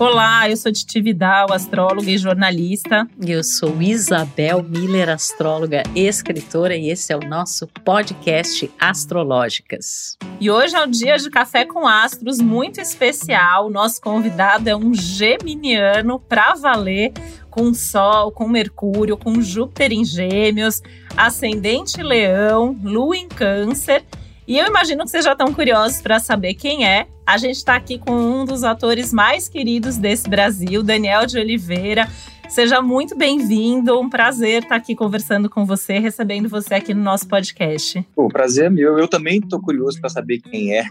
Olá, eu sou Titi Vidal, astróloga e jornalista. E eu sou Isabel Miller, astróloga e escritora, e esse é o nosso podcast Astrológicas. E hoje é um dia de café com astros muito especial. Nosso convidado é um geminiano para valer, com Sol, com Mercúrio, com Júpiter em Gêmeos, ascendente Leão, Lua em Câncer e eu imagino que vocês já estão curiosos para saber quem é. A gente está aqui com um dos atores mais queridos desse Brasil, Daniel de Oliveira. Seja muito bem-vindo, um prazer estar aqui conversando com você, recebendo você aqui no nosso podcast. O prazer é meu, eu também estou curioso para saber quem é.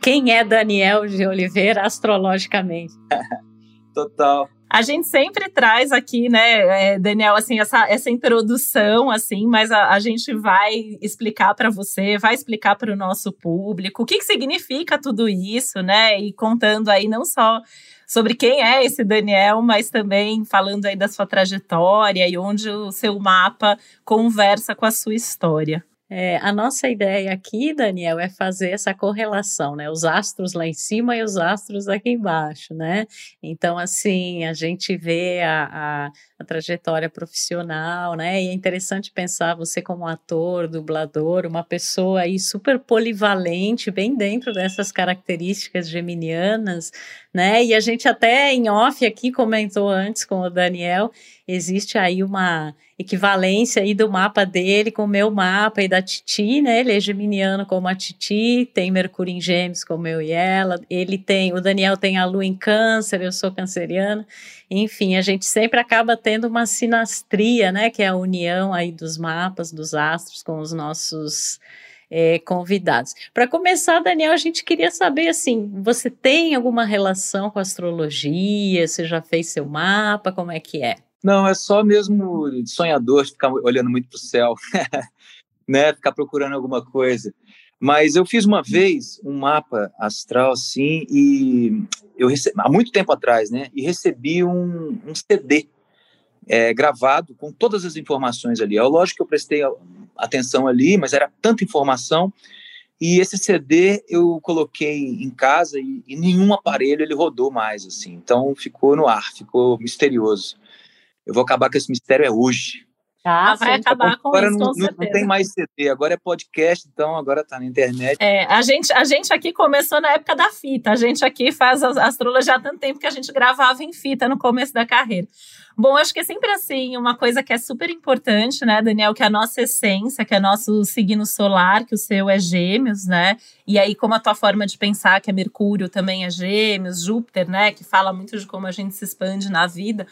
quem é Daniel de Oliveira astrologicamente? Total. A gente sempre traz aqui, né, é, Daniel, assim, essa, essa introdução, assim, mas a, a gente vai explicar para você, vai explicar para o nosso público o que, que significa tudo isso, né, e contando aí não só sobre quem é esse Daniel, mas também falando aí da sua trajetória e onde o seu mapa conversa com a sua história. É, a nossa ideia aqui, Daniel, é fazer essa correlação, né? Os astros lá em cima e os astros aqui embaixo, né? Então, assim, a gente vê a, a, a trajetória profissional, né? E é interessante pensar você como ator, dublador, uma pessoa aí super polivalente, bem dentro dessas características geminianas, né? E a gente até em off aqui comentou antes com o Daniel, existe aí uma equivalência aí do mapa dele com o meu mapa e da Titi, né? Ele é geminiano como a Titi, tem Mercúrio em Gêmeos como eu e ela. Ele tem, o Daniel tem a Lua em Câncer, eu sou canceriana. Enfim, a gente sempre acaba tendo uma sinastria, né? Que é a união aí dos mapas, dos astros com os nossos é, convidados. Para começar, Daniel, a gente queria saber assim: você tem alguma relação com astrologia? Você já fez seu mapa? Como é que é? Não, é só mesmo sonhador ficar olhando muito para o céu, né? Ficar procurando alguma coisa. Mas eu fiz uma vez um mapa astral assim e eu recebi, há muito tempo atrás, né? E recebi um, um CD é, gravado com todas as informações ali. É lógico que eu prestei atenção ali, mas era tanta informação. E esse CD eu coloquei em casa e, e nenhum aparelho ele rodou mais, assim. Então ficou no ar, ficou misterioso. Eu vou acabar com esse mistério é hoje. Ah, vai acabar com agora isso, com não, não, tem mais CD, agora é podcast, então agora tá na internet. É, a gente, a gente aqui começou na época da fita. A gente aqui faz astrologia há tanto tempo que a gente gravava em fita no começo da carreira. Bom, acho que é sempre assim, uma coisa que é super importante, né, Daniel, que é a nossa essência, que é nosso signo solar, que o seu é gêmeos, né? E aí, como a tua forma de pensar, que é Mercúrio também é gêmeos, Júpiter, né? Que fala muito de como a gente se expande na vida.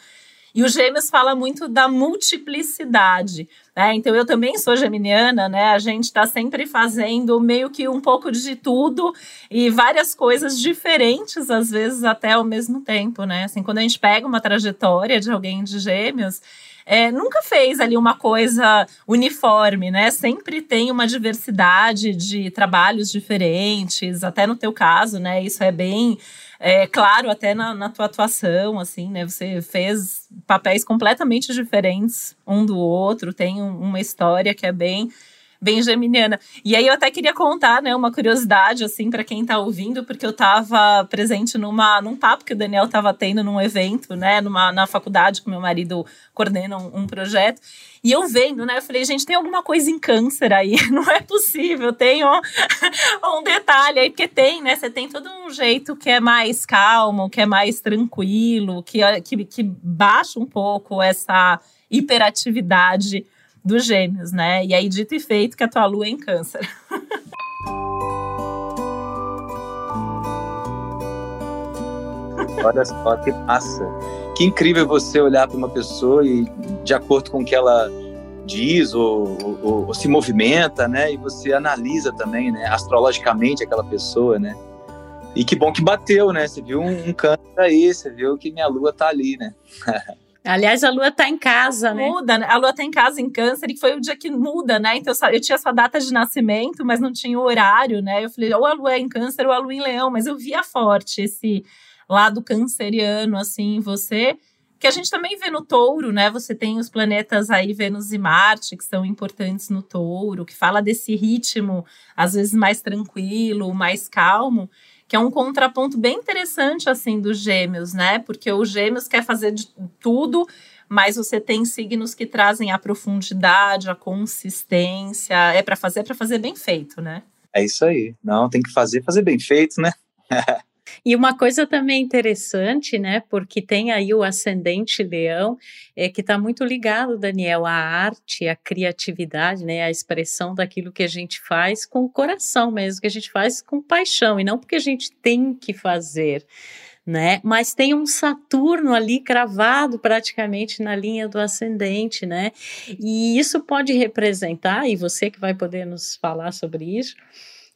E o Gêmeos fala muito da multiplicidade, né? Então eu também sou geminiana, né? A gente está sempre fazendo meio que um pouco de tudo e várias coisas diferentes, às vezes até ao mesmo tempo, né? Assim, quando a gente pega uma trajetória de alguém de Gêmeos, é, nunca fez ali uma coisa uniforme, né? Sempre tem uma diversidade de trabalhos diferentes, até no teu caso, né? Isso é bem é claro, até na, na tua atuação, assim, né? Você fez papéis completamente diferentes um do outro, tem um, uma história que é bem bem geminiana. E aí eu até queria contar, né, uma curiosidade assim para quem está ouvindo, porque eu estava presente numa num papo que o Daniel estava tendo num evento, né, numa na faculdade que meu marido coordena um, um, projeto. E eu vendo, né, eu falei, gente, tem alguma coisa em câncer aí, não é possível, tem um, um detalhe aí, porque tem, né, você tem todo um jeito que é mais calmo, que é mais tranquilo, que, que, que baixa um pouco essa hiperatividade dos gêmeos, né? E aí, dito e feito, que a tua lua é em câncer. Olha só que massa. Que incrível você olhar para uma pessoa e, de acordo com o que ela diz ou, ou, ou, se movimenta, né? E você analisa também, né? Astrologicamente aquela pessoa, né? E que bom que bateu, né? Você viu um, um câncer aí, você viu que minha lua tá ali, né? Aliás, a lua está em casa, né? Muda, né? A lua está em casa em câncer, e foi o dia que muda, né? Então, eu tinha sua data de nascimento, mas não tinha o horário, né? Eu falei, ou a lua é em câncer ou a lua em leão, mas eu via forte esse lado canceriano, assim, em você. que a gente também vê no touro, né? Você tem os planetas aí, Vênus e Marte, que são importantes no touro, que fala desse ritmo, às vezes mais tranquilo, mais calmo, que é um contraponto bem interessante, assim, dos gêmeos, né? Porque o gêmeos quer fazer de tudo, mas você tem signos que trazem a profundidade, a consistência. É para fazer, é para fazer bem feito, né? É isso aí. Não, tem que fazer, fazer bem feito, né? E uma coisa também interessante, né, porque tem aí o ascendente leão, é que está muito ligado, Daniel, à arte, à criatividade, né, à expressão daquilo que a gente faz com o coração mesmo, que a gente faz com paixão, e não porque a gente tem que fazer né? Mas tem um Saturno ali cravado praticamente na linha do ascendente, né? E isso pode representar, e você que vai poder nos falar sobre isso,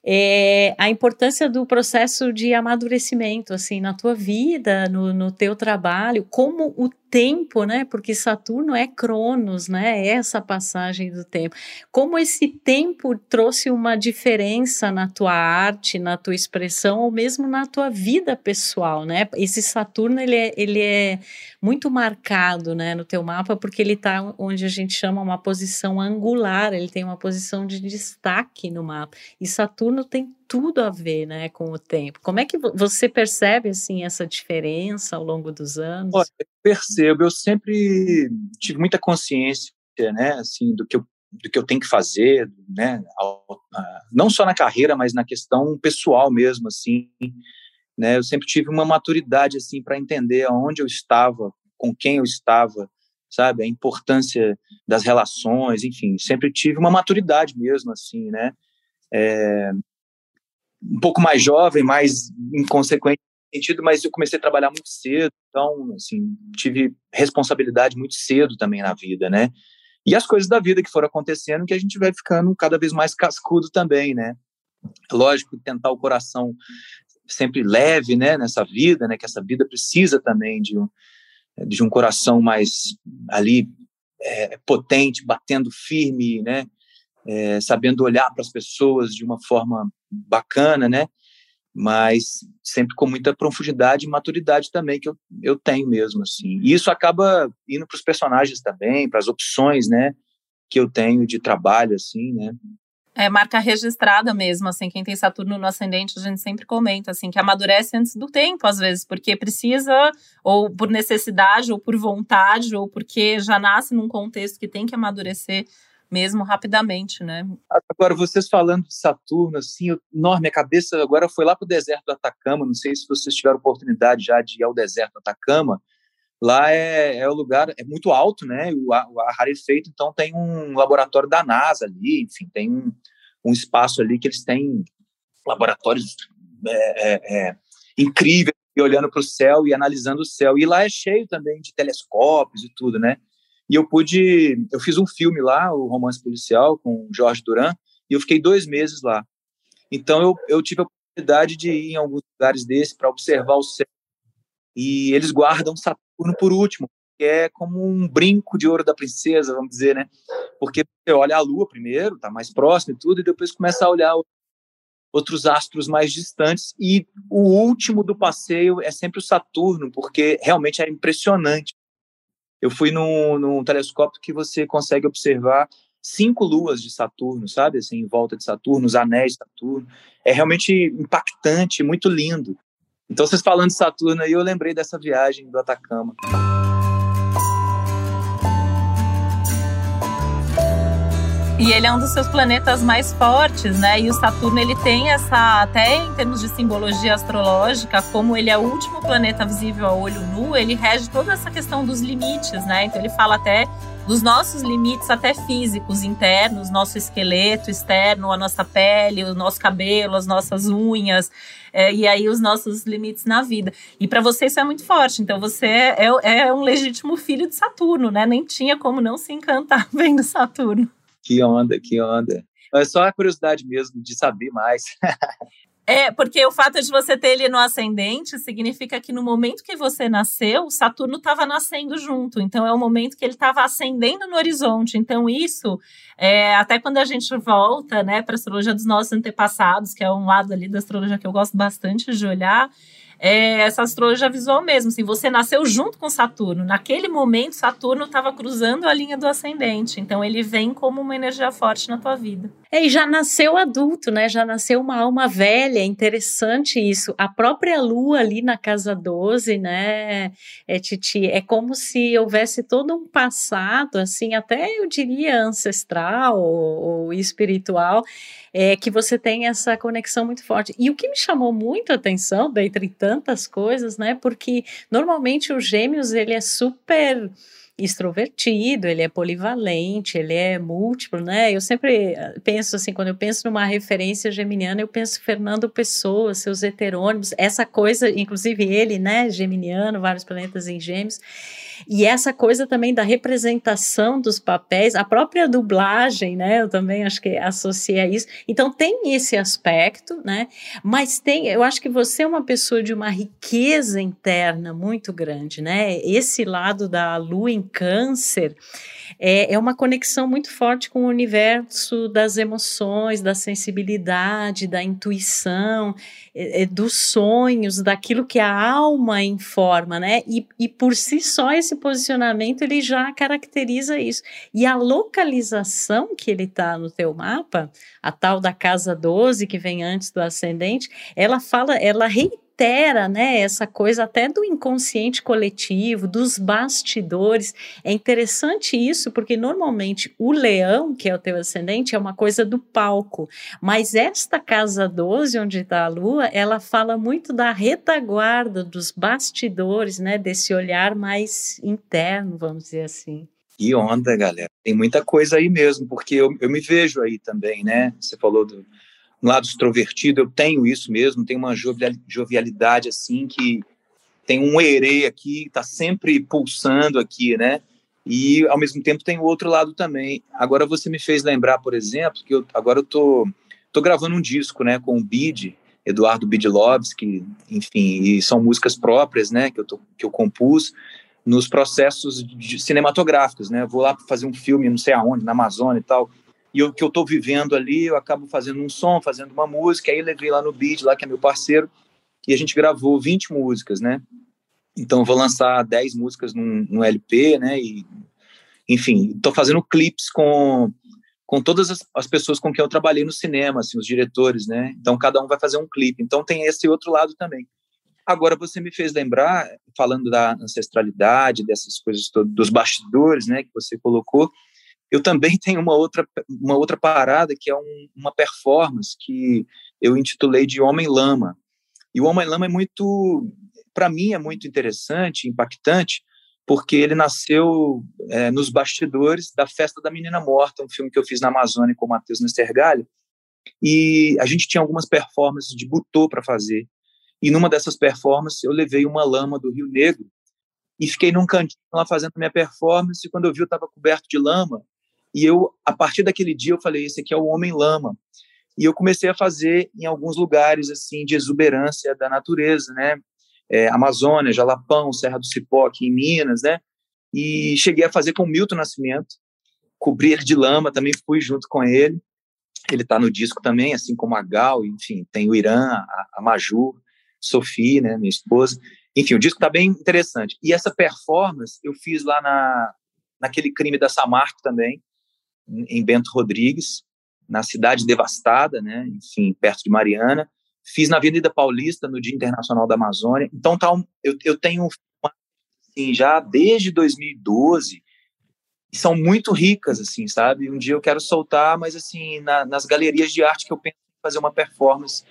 é, a importância do processo de amadurecimento, assim, na tua vida, no, no teu trabalho, como o tempo, né? Porque Saturno é Cronos, né? É essa passagem do tempo. Como esse tempo trouxe uma diferença na tua arte, na tua expressão, ou mesmo na tua vida pessoal, né? Esse Saturno, ele é, ele é muito marcado, né, no teu mapa, porque ele está onde a gente chama uma posição angular, ele tem uma posição de destaque no mapa. E Saturno tem tudo a ver, né, com o tempo. Como é que você percebe assim essa diferença ao longo dos anos? Olha, eu percebo, eu sempre tive muita consciência, né, assim, do que eu do que eu tenho que fazer, né, não só na carreira, mas na questão pessoal mesmo, assim, né, eu sempre tive uma maturidade assim para entender aonde eu estava, com quem eu estava, sabe, a importância das relações, enfim, sempre tive uma maturidade mesmo, assim, né, é, um pouco mais jovem, mais inconsequente sentido, mas eu comecei a trabalhar muito cedo, então, assim, tive responsabilidade muito cedo também na vida, né? E as coisas da vida que foram acontecendo, que a gente vai ficando cada vez mais cascudo também, né? Lógico, tentar o coração sempre leve, né, nessa vida, né, que essa vida precisa também de um, de um coração mais ali é, potente, batendo firme, né, é, sabendo olhar para as pessoas de uma forma bacana, né? Mas sempre com muita profundidade e maturidade também que eu, eu tenho mesmo, assim. E isso acaba indo para os personagens também, para as opções, né? Que eu tenho de trabalho, assim, né? É marca registrada mesmo, assim, quem tem Saturno no ascendente, a gente sempre comenta, assim, que amadurece antes do tempo, às vezes, porque precisa, ou por necessidade, ou por vontade, ou porque já nasce num contexto que tem que amadurecer mesmo rapidamente, né? Agora, vocês falando de Saturno, assim, enorme, a cabeça agora foi lá para o deserto do Atacama, não sei se vocês tiveram oportunidade já de ir ao deserto do Atacama, lá é, é o lugar, é muito alto, né, o, o rarefeito, então tem um laboratório da NASA ali, enfim, tem um, um espaço ali que eles têm laboratórios é, é, é incríveis, e olhando para o céu e analisando o céu, e lá é cheio também de telescópios e tudo, né, e eu pude, eu fiz um filme lá, o Romance Policial, com Jorge Duran, e eu fiquei dois meses lá. Então eu, eu tive a oportunidade de ir em alguns lugares desses para observar o céu. E eles guardam Saturno por último, que é como um brinco de ouro da princesa, vamos dizer, né? Porque você olha a Lua primeiro, tá mais próximo e tudo, e depois começa a olhar outros astros mais distantes. E o último do passeio é sempre o Saturno, porque realmente é impressionante eu fui num, num telescópio que você consegue observar cinco luas de Saturno, sabe? Assim, em volta de Saturno, os anéis de Saturno. É realmente impactante, muito lindo. Então, vocês falando de Saturno aí, eu lembrei dessa viagem do Atacama. E ele é um dos seus planetas mais fortes, né? E o Saturno ele tem essa, até em termos de simbologia astrológica, como ele é o último planeta visível a olho nu, ele rege toda essa questão dos limites, né? Então ele fala até dos nossos limites até físicos internos, nosso esqueleto externo, a nossa pele, o nosso cabelo, as nossas unhas, é, e aí os nossos limites na vida. E para você isso é muito forte. Então você é, é um legítimo filho de Saturno, né? Nem tinha como não se encantar vendo Saturno. Que onda, que onda. É só a curiosidade mesmo de saber mais. É, porque o fato de você ter ele no ascendente significa que no momento que você nasceu, Saturno estava nascendo junto. Então é o momento que ele estava ascendendo no horizonte. Então isso, é, até quando a gente volta, né, para a astrologia dos nossos antepassados, que é um lado ali da astrologia que eu gosto bastante de olhar, é, essa astrologia visual mesmo. Assim, você nasceu junto com Saturno. Naquele momento, Saturno estava cruzando a linha do ascendente. Então, ele vem como uma energia forte na tua vida. É, e já nasceu adulto, né? Já nasceu uma alma velha. É interessante isso. A própria Lua ali na casa 12, né, é, Titi? É como se houvesse todo um passado, assim, até eu diria ancestral ou, ou espiritual é que você tem essa conexão muito forte. E o que me chamou muito a atenção, dentre tantas coisas, né? Porque normalmente o Gêmeos ele é super extrovertido, ele é polivalente, ele é múltiplo, né? Eu sempre eh, penso assim, quando eu penso numa referência geminiana, eu penso Fernando Pessoa, seus heterônimos, essa coisa, inclusive ele, né, geminiano, vários planetas em gêmeos, e essa coisa também da representação dos papéis, a própria dublagem, né? Eu também acho que associa a isso. Então tem esse aspecto, né? Mas tem, eu acho que você é uma pessoa de uma riqueza interna muito grande, né? Esse lado da lua em câncer é, é uma conexão muito forte com o universo das emoções, da sensibilidade, da intuição, é, é, dos sonhos, daquilo que a alma informa, né? E, e por si só esse posicionamento ele já caracteriza isso. E a localização que ele está no teu mapa, a tal da casa 12 que vem antes do ascendente, ela fala, ela reitera altera, né, essa coisa até do inconsciente coletivo, dos bastidores. É interessante isso, porque normalmente o leão, que é o teu ascendente, é uma coisa do palco, mas esta casa 12, onde está a lua, ela fala muito da retaguarda, dos bastidores, né, desse olhar mais interno, vamos dizer assim. Que onda, galera. Tem muita coisa aí mesmo, porque eu, eu me vejo aí também, né? Você falou do, um lado extrovertido, eu tenho isso mesmo, tenho uma jovialidade assim que tem um erê aqui, está sempre pulsando aqui, né? E ao mesmo tempo tem o outro lado também. Agora você me fez lembrar, por exemplo, que eu, agora eu tô, tô gravando um disco, né, com o Bid, Eduardo Bidlovski, enfim, e são músicas próprias, né, que eu, tô, que eu compus nos processos cinematográficos, né? vou lá fazer um filme, não sei aonde, na Amazônia e tal e o que eu estou vivendo ali, eu acabo fazendo um som, fazendo uma música, aí levei lá no Beat, lá que é meu parceiro, e a gente gravou 20 músicas, né? Então eu vou lançar 10 músicas num, num LP, né? E, enfim, estou fazendo clipes com com todas as, as, pessoas com quem eu trabalhei no cinema, assim, os diretores, né? Então cada um vai fazer um clipe. Então tem esse outro lado também. Agora você me fez lembrar, falando da ancestralidade, dessas coisas todas, dos bastidores, né, que você colocou. Eu também tenho uma outra, uma outra parada que é um, uma performance que eu intitulei de Homem Lama. E o Homem Lama é muito, para mim, é muito interessante, impactante, porque ele nasceu é, nos bastidores da Festa da Menina Morta, um filme que eu fiz na Amazônia com o Matheus Nestergalli, e a gente tinha algumas performances de butô para fazer. E numa dessas performances eu levei uma lama do Rio Negro e fiquei num cantinho lá fazendo minha performance, e quando eu vi eu estava coberto de lama, e eu, a partir daquele dia, eu falei: esse aqui é o Homem Lama. E eu comecei a fazer em alguns lugares assim de exuberância da natureza, né? É, Amazônia, Jalapão, Serra do Cipó, aqui em Minas, né? E cheguei a fazer com Milton Nascimento, cobri ele de lama, também fui junto com ele. Ele está no disco também, assim como a Gal, enfim, tem o Irã, a, a Maju, Sophie, né, minha esposa. Enfim, o disco está bem interessante. E essa performance eu fiz lá na, naquele crime da Samarco também, em Bento Rodrigues, na cidade devastada, né, enfim, perto de Mariana. Fiz na Avenida Paulista no Dia Internacional da Amazônia. Então, tá um, eu, eu tenho assim, já desde 2012 são muito ricas, assim, sabe? Um dia eu quero soltar, mas assim, na, nas galerias de arte que eu penso em fazer uma performance.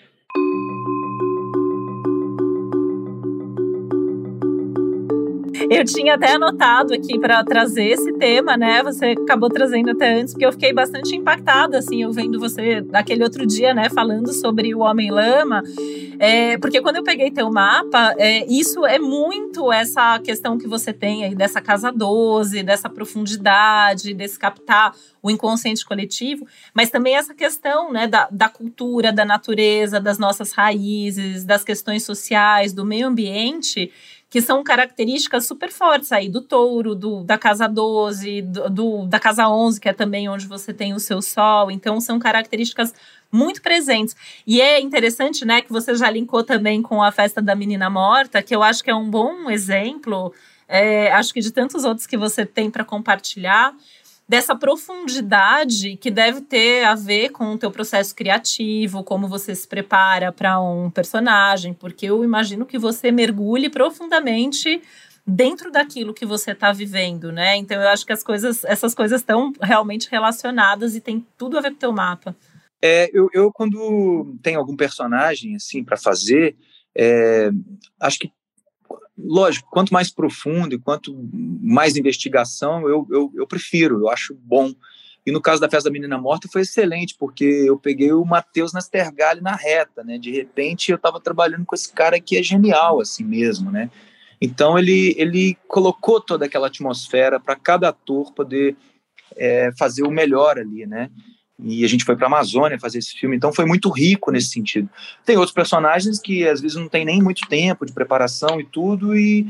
Eu tinha até anotado aqui para trazer esse tema, né? Você acabou trazendo até antes, porque eu fiquei bastante impactada, assim, eu vendo você aquele outro dia, né, falando sobre o Homem-Lama. É, porque quando eu peguei teu mapa, é, isso é muito essa questão que você tem aí dessa casa 12, dessa profundidade, desse captar o inconsciente coletivo, mas também essa questão né, da, da cultura, da natureza, das nossas raízes, das questões sociais, do meio ambiente, que são características super fortes aí do touro, do, da casa 12, do, do, da casa 11, que é também onde você tem o seu sol. Então, são características muito presentes. E é interessante, né, que você já linkou também com a festa da menina morta, que eu acho que é um bom exemplo, é, acho que de tantos outros que você tem para compartilhar, dessa profundidade que deve ter a ver com o teu processo criativo, como você se prepara para um personagem, porque eu imagino que você mergulhe profundamente dentro daquilo que você está vivendo, né? Então eu acho que as coisas, essas coisas estão realmente relacionadas e tem tudo a ver com o teu mapa. É, eu, eu quando tem algum personagem assim para fazer, é, acho que lógico, quanto mais profundo e quanto mais investigação, eu, eu, eu prefiro, eu acho bom. E no caso da festa da menina morta foi excelente, porque eu peguei o Matheus Nastergalli na reta, né? De repente eu estava trabalhando com esse cara que é genial assim mesmo, né? Então ele ele colocou toda aquela atmosfera para cada ator poder é, fazer o melhor ali, né? E a gente foi para a Amazônia fazer esse filme, então foi muito rico nesse sentido. Tem outros personagens que às vezes não tem nem muito tempo de preparação e tudo, e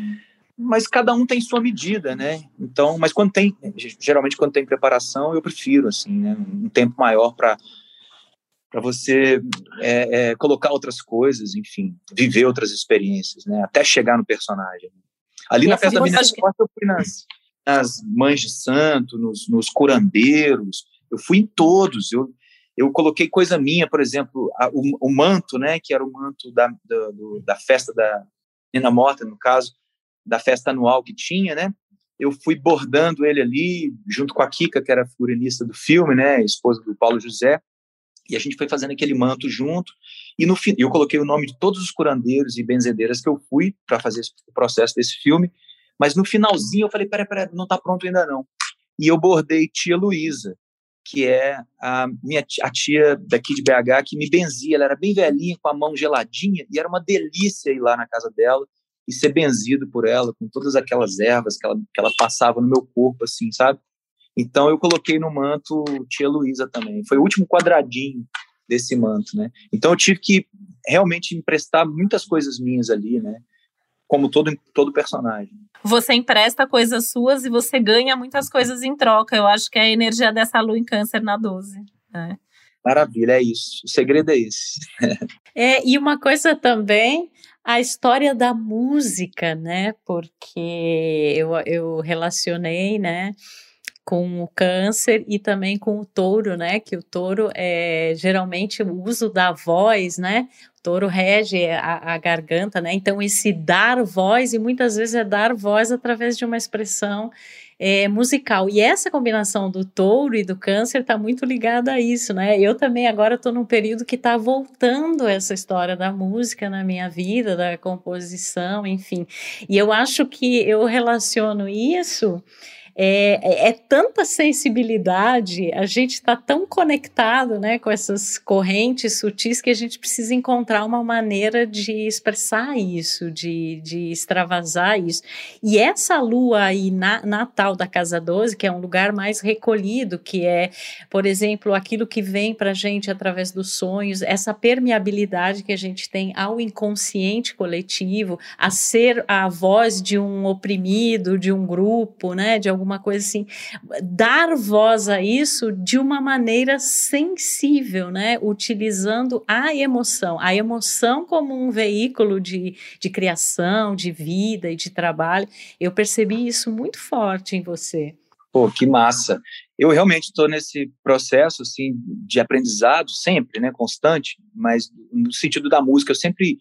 mas cada um tem sua medida, né? Então, mas quando tem, geralmente quando tem preparação, eu prefiro assim, né? Um tempo maior para para você é, é, colocar outras coisas, enfim, viver outras experiências, né? Até chegar no personagem. Ali e na festa da menina que... eu fui nas, nas mães de santo, nos, nos curandeiros, eu fui em todos. Eu, eu coloquei coisa minha, por exemplo, a, o, o, manto, né, que era o manto da, da, do, da festa da Nina Morta, no caso, da festa anual que tinha, né? Eu fui bordando ele ali, junto com a Kika, que era figurinista do filme, né, esposa do Paulo José, e a gente foi fazendo aquele manto junto. E no fim, eu coloquei o nome de todos os curandeiros e benzedeiras que eu fui para fazer o processo desse filme. Mas no finalzinho eu falei: peraí, peraí, não está pronto ainda não. E eu bordei Tia Luísa, que é a minha a tia daqui de BH que me benzia. Ela era bem velhinha, com a mão geladinha, e era uma delícia ir lá na casa dela e ser benzido por ela, com todas aquelas ervas que ela, que ela passava no meu corpo, assim, sabe? Então eu coloquei no manto tia Luísa também. Foi o último quadradinho desse manto, né? Então eu tive que realmente emprestar muitas coisas minhas ali, né? Como todo todo personagem você empresta coisas suas e você ganha muitas coisas em troca. Eu acho que é a energia dessa lua em câncer na 12. Né? Maravilha, é isso. O segredo é esse. é, e uma coisa também, a história da música, né? Porque eu, eu relacionei, né? com o câncer e também com o touro, né? Que o touro é geralmente o uso da voz, né? Touro rege a, a, garganta, né? Então, esse dar voz, e muitas vezes é dar voz através de uma expressão é, musical. E essa combinação do touro e do câncer está muito ligada a isso, né? Eu também agora estou num período que está voltando essa história da música na minha vida, da composição, enfim. E eu acho que eu relaciono isso é, é, é tanta sensibilidade, a gente está tão conectado né, com essas correntes sutis que a gente precisa encontrar uma maneira de expressar isso, de, de extravasar isso. E essa lua aí na, natal da Casa 12, que é um lugar mais recolhido, que é, por exemplo, aquilo que vem para a gente através dos sonhos, essa permeabilidade que a gente tem ao inconsciente coletivo, a ser a voz de um oprimido, de um grupo, né, de algum alguma coisa assim, dar voz a isso de uma maneira sensível, né? Utilizando a emoção, a emoção como um veículo de, de criação, de vida e de trabalho. Eu percebi isso muito forte em você. Pô, que massa. Eu realmente estou nesse processo assim de aprendizado sempre, né, constante, mas no sentido da música, eu sempre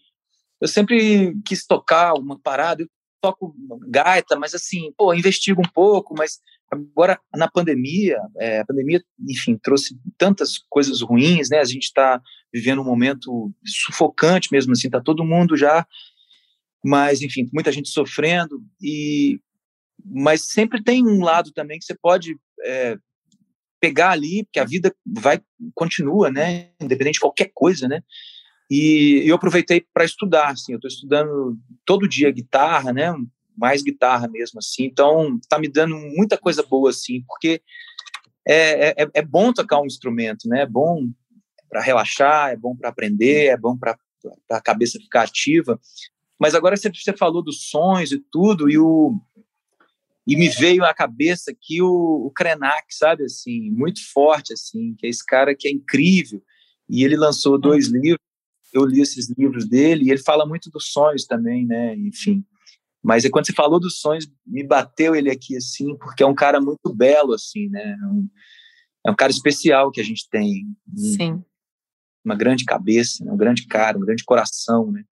eu sempre quis tocar uma parada, toco gaita, mas assim, pô, investigo um pouco, mas agora na pandemia, é, a pandemia, enfim, trouxe tantas coisas ruins, né? A gente está vivendo um momento sufocante mesmo, assim, tá todo mundo já, mas enfim, muita gente sofrendo e mas sempre tem um lado também que você pode é, pegar ali, porque a vida vai continua, né? Independente de qualquer coisa, né? E eu aproveitei para estudar, assim, eu estou estudando todo dia guitarra, né? Mais guitarra mesmo, assim. Então, tá me dando muita coisa boa, assim, porque é, é, é bom tocar um instrumento, né? É bom para relaxar, é bom para aprender, é bom para a cabeça ficar ativa. Mas agora você, você falou dos sons e tudo, e o e me veio à cabeça aqui o, o Krenak, sabe, assim, muito forte, assim, que é esse cara que é incrível, e ele lançou dois uhum. livros, eu li esses livros dele, e ele fala muito dos sonhos também, né, enfim, mas é quando você falou dos sonhos, me bateu ele aqui, assim, porque é um cara muito belo, assim, né, é um, é um cara especial que a gente tem. Sim. Uma grande cabeça, né? um grande cara, um grande coração, né.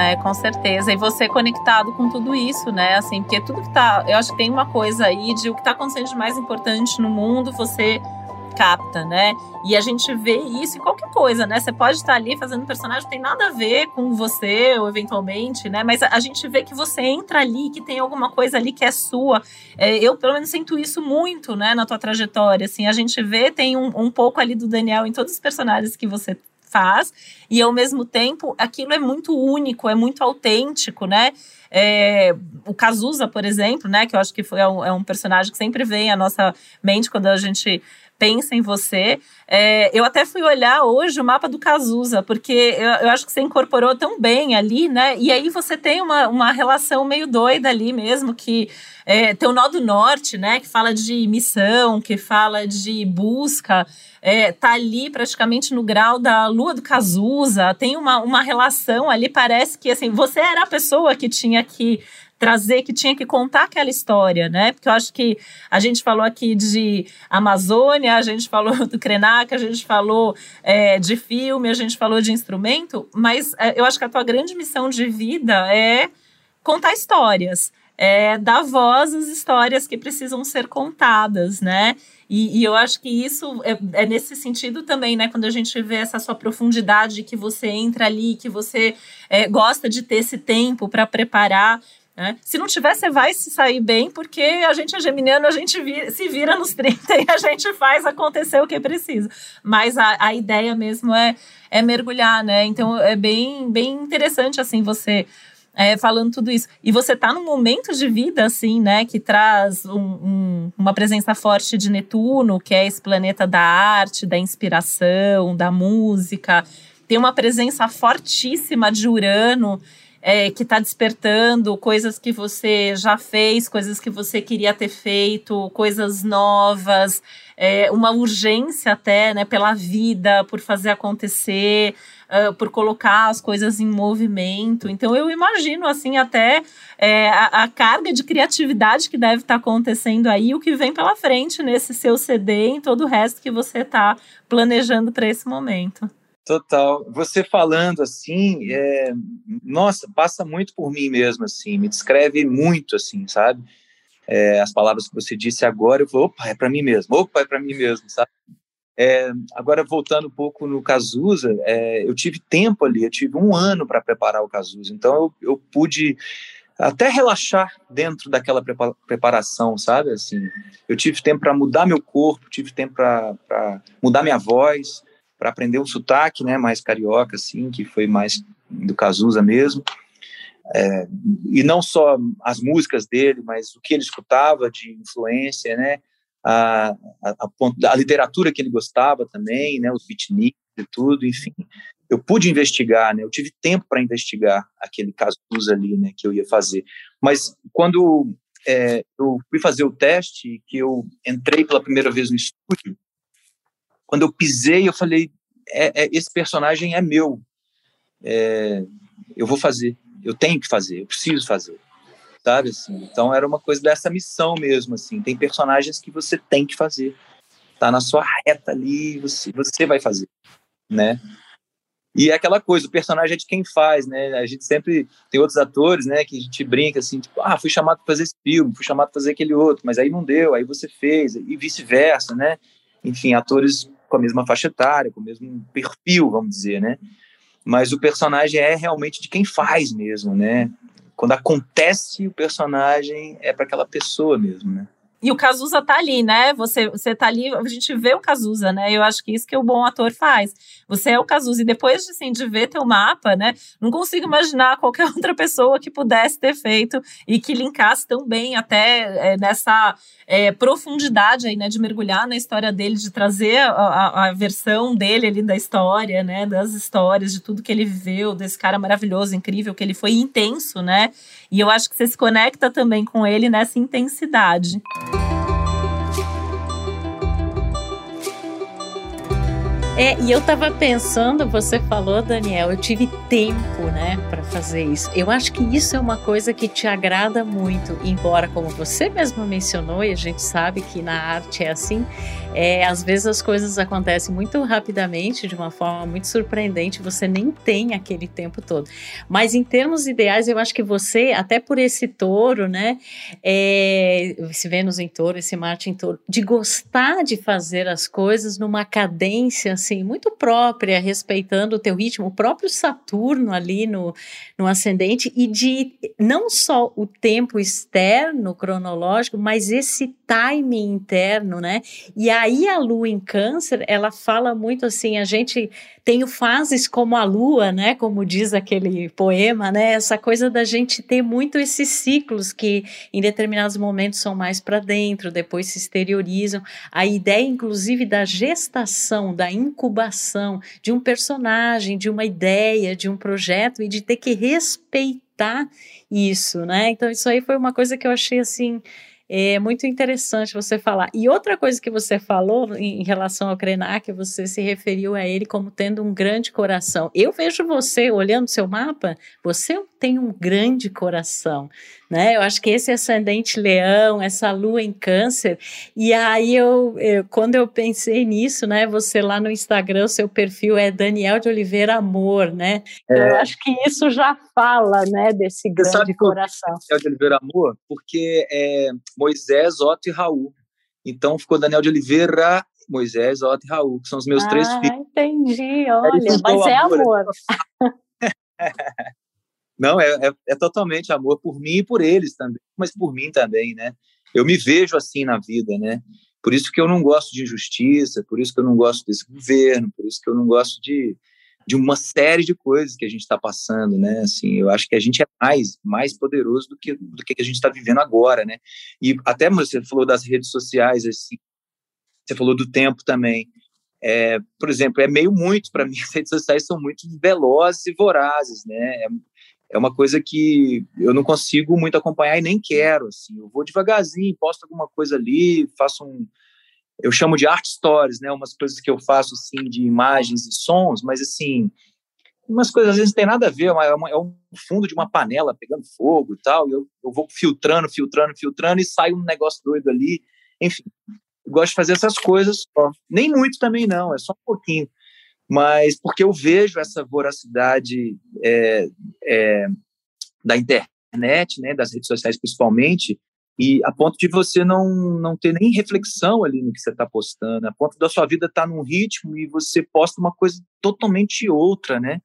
É, com certeza. E você conectado com tudo isso, né? Assim, porque tudo que tá. Eu acho que tem uma coisa aí de o que tá acontecendo de mais importante no mundo, você capta, né? E a gente vê isso em qualquer coisa, né? Você pode estar ali fazendo um personagem que tem nada a ver com você, ou eventualmente, né? Mas a gente vê que você entra ali, que tem alguma coisa ali que é sua. É, eu, pelo menos, sinto isso muito, né, na tua trajetória. Assim, a gente vê, tem um, um pouco ali do Daniel em todos os personagens que você faz, e ao mesmo tempo aquilo é muito único, é muito autêntico, né? É, o Cazuza, por exemplo, né? Que eu acho que foi, é, um, é um personagem que sempre vem à nossa mente quando a gente pensa em você. É, eu até fui olhar hoje o mapa do Cazuza, porque eu, eu, acho que você incorporou tão bem ali, né? E aí você tem uma, uma relação meio doida ali mesmo, que é, tem o Nó do Norte, né? Que fala de missão, que fala de busca. É, tá ali praticamente no grau da lua do Cazuza, tem uma, uma relação ali, parece que assim, você era a pessoa que tinha que trazer, que tinha que contar aquela história, né? Porque eu acho que a gente falou aqui de Amazônia, a gente falou do Krenak, a gente falou é, de filme, a gente falou de instrumento, mas é, eu acho que a tua grande missão de vida é contar histórias. É, dar voz às histórias que precisam ser contadas, né? E, e eu acho que isso é, é, nesse sentido também, né? Quando a gente vê essa sua profundidade, que você entra ali, que você é, gosta de ter esse tempo para preparar né? Se não tiver, você vai se sair bem, porque a gente é geminiano, a gente se vira nos 30 e a gente faz acontecer o que precisa. Mas a, a ideia mesmo é, é mergulhar, né? Então é bem, bem interessante assim você é, falando tudo isso. E você está num momento de vida, assim, né, que traz um, um, uma presença forte de Netuno, que é esse planeta da arte, da inspiração, da música. Tem uma presença fortíssima de Urano, é, que está despertando, coisas que você já fez, coisas que você queria ter feito, coisas novas, é, uma urgência até né, pela vida, por fazer acontecer, uh, por colocar as coisas em movimento. Então eu imagino assim até é, a, a, carga de criatividade que deve estar tá acontecendo aí, o que vem pela frente nesse seu CD e em todo o resto que você está planejando para esse momento. Total. Você falando assim, é, nossa, passa muito por mim mesmo, assim, me descreve muito, assim, sabe? É, as palavras que você disse agora, eu vou, opa, é para mim mesmo, opa, é para mim mesmo, sabe? É, agora, voltando um pouco no Cazuza, é, eu tive tempo ali, eu tive um ano para preparar o Cazuza, então eu, eu, pude até relaxar dentro daquela preparação, sabe? Assim, eu tive tempo para mudar meu corpo, tive tempo para mudar minha voz, para aprender um sotaque, né, mais carioca, assim, que foi mais do Cazuza mesmo. É, e não só as músicas dele, mas o que ele escutava de influência, né, a, a, a, a literatura que ele gostava também, né, os beatniks e tudo, enfim. Eu pude investigar, né, eu tive tempo para investigar aquele Cazuza ali, né, que eu ia fazer. Mas quando é, eu fui fazer o teste, que eu entrei pela primeira vez no estúdio, quando eu pisei, eu falei: é, é, esse personagem é meu. É, eu vou fazer, eu tenho que fazer, eu preciso fazer. Sabe assim? Então era uma coisa dessa missão mesmo. assim. Tem personagens que você tem que fazer. Tá na sua reta ali, você, você vai fazer. Né? E é aquela coisa, o personagem é de quem faz, né? A gente sempre tem outros atores, né, que a gente brinca assim, tipo, ah, fui chamado para fazer esse filme, fui chamado para fazer aquele outro, mas aí não deu, aí você fez, e vice-versa, né? Enfim, atores com a mesma faixa etária, com o mesmo perfil, vamos dizer, né? mas o personagem é realmente de quem faz mesmo, né? Quando acontece o personagem é para aquela pessoa mesmo, né? E o Cazuza tá ali, né? Você, você tá ali, a gente vê o Cazuza, né? Eu acho que isso que o bom ator faz. Você é o Cazuza. E depois assim, de ver teu mapa, né? Não consigo imaginar qualquer outra pessoa que pudesse ter feito e que linkasse tão bem até é, nessa é, profundidade aí, né? De mergulhar na história dele, de trazer a, a, a, versão dele ali da história, né? Das histórias, de tudo que ele viveu, desse cara maravilhoso, incrível, que ele foi intenso, né? E eu acho que você se conecta também com ele nessa intensidade. É, e eu tava pensando, você falou, Daniel, eu tive tempo, né, para fazer isso. Eu acho que isso é uma coisa que te agrada muito, embora, como você mesmo mencionou, e a gente sabe que na arte é assim, é, às vezes as coisas acontecem muito rapidamente, de uma forma muito surpreendente, você nem tem aquele tempo todo. Mas em termos ideais, eu acho que você, até por esse touro, né, é, esse Vênus em touro, esse Marte em touro, de gostar de fazer as coisas numa cadência assim, muito própria, respeitando o teu ritmo, o próprio Saturno ali no, no ascendente, e de não só o tempo externo, cronológico, mas esse timing interno, né? E aí a lua em câncer, ela fala muito assim, a gente tem fases como a lua, né? Como diz aquele poema, né? Essa coisa da gente ter muito esses ciclos que em determinados momentos são mais para dentro, depois se exteriorizam. A ideia, inclusive, da gestação, da incubação de um personagem, de uma ideia, de um projeto e de ter que respeitar isso, né? Então, isso aí foi uma coisa que eu achei assim é muito interessante você falar. E outra coisa que você falou em relação ao Krenak, você se referiu a ele como tendo um grande coração. Eu vejo você, olhando seu mapa, você tem um grande coração né? Eu acho que esse ascendente leão, essa lua em câncer, e aí eu, eu, quando eu pensei nisso, né? Você lá no Instagram, o seu perfil é Daniel de Oliveira Amor, né? É. Eu acho que isso já fala, né? Desse grande sabe coração. Daniel de Oliveira Amor, porque é Moisés, Otto e Raul. Então ficou Daniel de Oliveira, Moisés, Otto e Raul, que são os meus ah, três filhos. Entendi, olha, mas é amor. Não, é, é, é, totalmente amor por mim e por eles também, mas por mim também, né? Eu me vejo assim na vida, né? Por isso que eu não gosto de injustiça, por isso que eu não gosto desse governo, por isso que eu não gosto de, de uma série de coisas que a gente está passando, né? Assim, eu acho que a gente é mais, mais poderoso do que do que a gente está vivendo agora, né? E até você falou das redes sociais, assim, você falou do tempo também. É, por exemplo, é meio muito para mim. As redes sociais são muito velozes e vorazes, né? É, é uma coisa que eu não consigo muito acompanhar e nem quero, assim. Eu vou devagarzinho, posto alguma coisa ali, faço um eu chamo de art stories, né, umas coisas que eu faço assim de imagens e sons, mas assim, umas coisas às vezes não tem nada a ver, é, uma, é um fundo de uma panela pegando fogo e tal, e eu, eu vou filtrando, filtrando, filtrando e sai um negócio doido ali. Enfim, gosto de fazer essas coisas, nem muito também não, é só um pouquinho mas porque eu vejo essa voracidade é, é, da internet, né, das redes sociais principalmente, e a ponto de você não, não ter nem reflexão ali no que você está postando, a ponto da sua vida estar tá num ritmo e você posta uma coisa totalmente outra, né?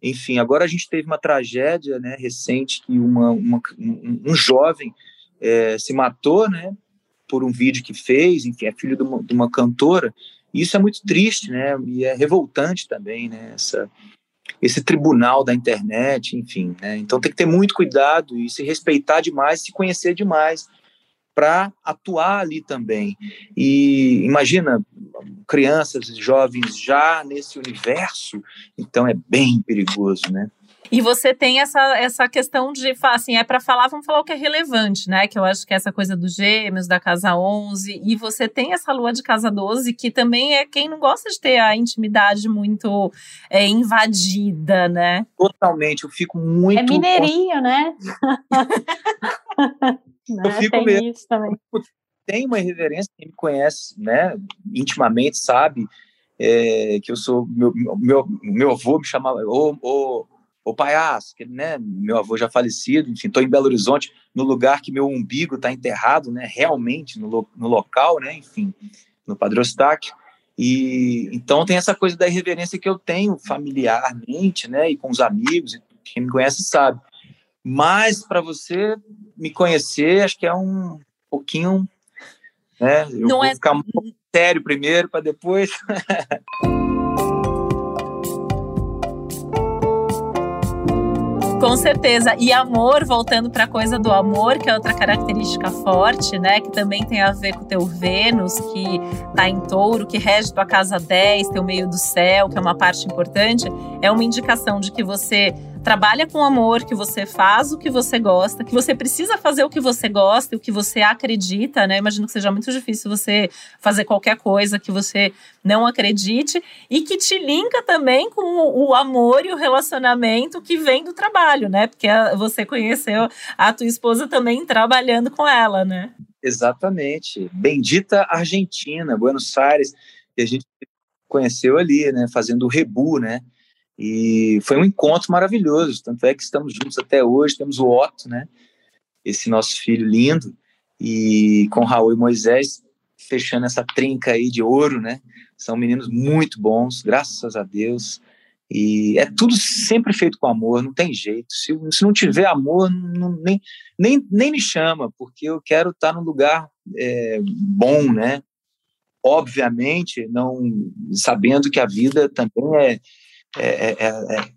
Enfim, agora a gente teve uma tragédia né, recente que uma, uma um, um, jovem é, se matou, né? Por um vídeo que fez, enfim, é filho de uma, de uma cantora, isso é muito triste, né? E é revoltante também, né? Essa, esse tribunal da internet, enfim, né? Então tem que ter muito cuidado e se respeitar demais, se conhecer demais para atuar ali também. E imagina crianças, jovens já nesse universo, então é bem perigoso, né? E você tem essa, essa questão de, assim, é para falar, vamos falar o que é relevante, né? Que eu acho que é essa coisa dos gêmeos, da casa 11, e você tem essa lua de casa 12, que também é quem não gosta de ter a intimidade muito é, invadida, né? Totalmente, eu fico muito... É mineirinho, né? eu né? fico tem mesmo. Isso também. Tem uma reverência, quem me conhece, né, intimamente, sabe, é, que eu sou, meu, meu, meu avô me chamava, ô, ô, o Paiás, que né, meu avô já falecido, enfim, estou em Belo Horizonte, no lugar que meu umbigo está enterrado, né, realmente no, no local, né, enfim, no Eustáquio. E então tem essa coisa da irreverência que eu tenho familiarmente, né, e com os amigos, quem me conhece sabe. Mas para você me conhecer, acho que é um pouquinho, né? Eu Não vou é... ficar um pouco sério primeiro para depois. Com certeza. E amor, voltando para a coisa do amor, que é outra característica forte, né? Que também tem a ver com o teu Vênus, que tá em touro, que rege tua casa 10, teu meio do céu, que é uma parte importante. É uma indicação de que você trabalha com amor, que você faz o que você gosta, que você precisa fazer o que você gosta e o que você acredita, né? Imagino que seja muito difícil você fazer qualquer coisa que você não acredite e que te linka também com o amor e o relacionamento que vem do trabalho, né? Porque você conheceu a tua esposa também trabalhando com ela, né? Exatamente. Bendita Argentina, Buenos Aires, que a gente conheceu ali, né? Fazendo o rebu, né? E foi um encontro maravilhoso, tanto é que estamos juntos até hoje, temos o Otto, né? Esse nosso filho lindo, e com Raul e Moisés fechando essa trinca aí de ouro, né? São meninos muito bons, graças a Deus. E é tudo sempre feito com amor, não tem jeito. Se, se não tiver amor, não, nem, nem, nem me chama, porque eu quero estar num lugar é, bom, né? Obviamente, não sabendo que a vida também é, é, é, é, é,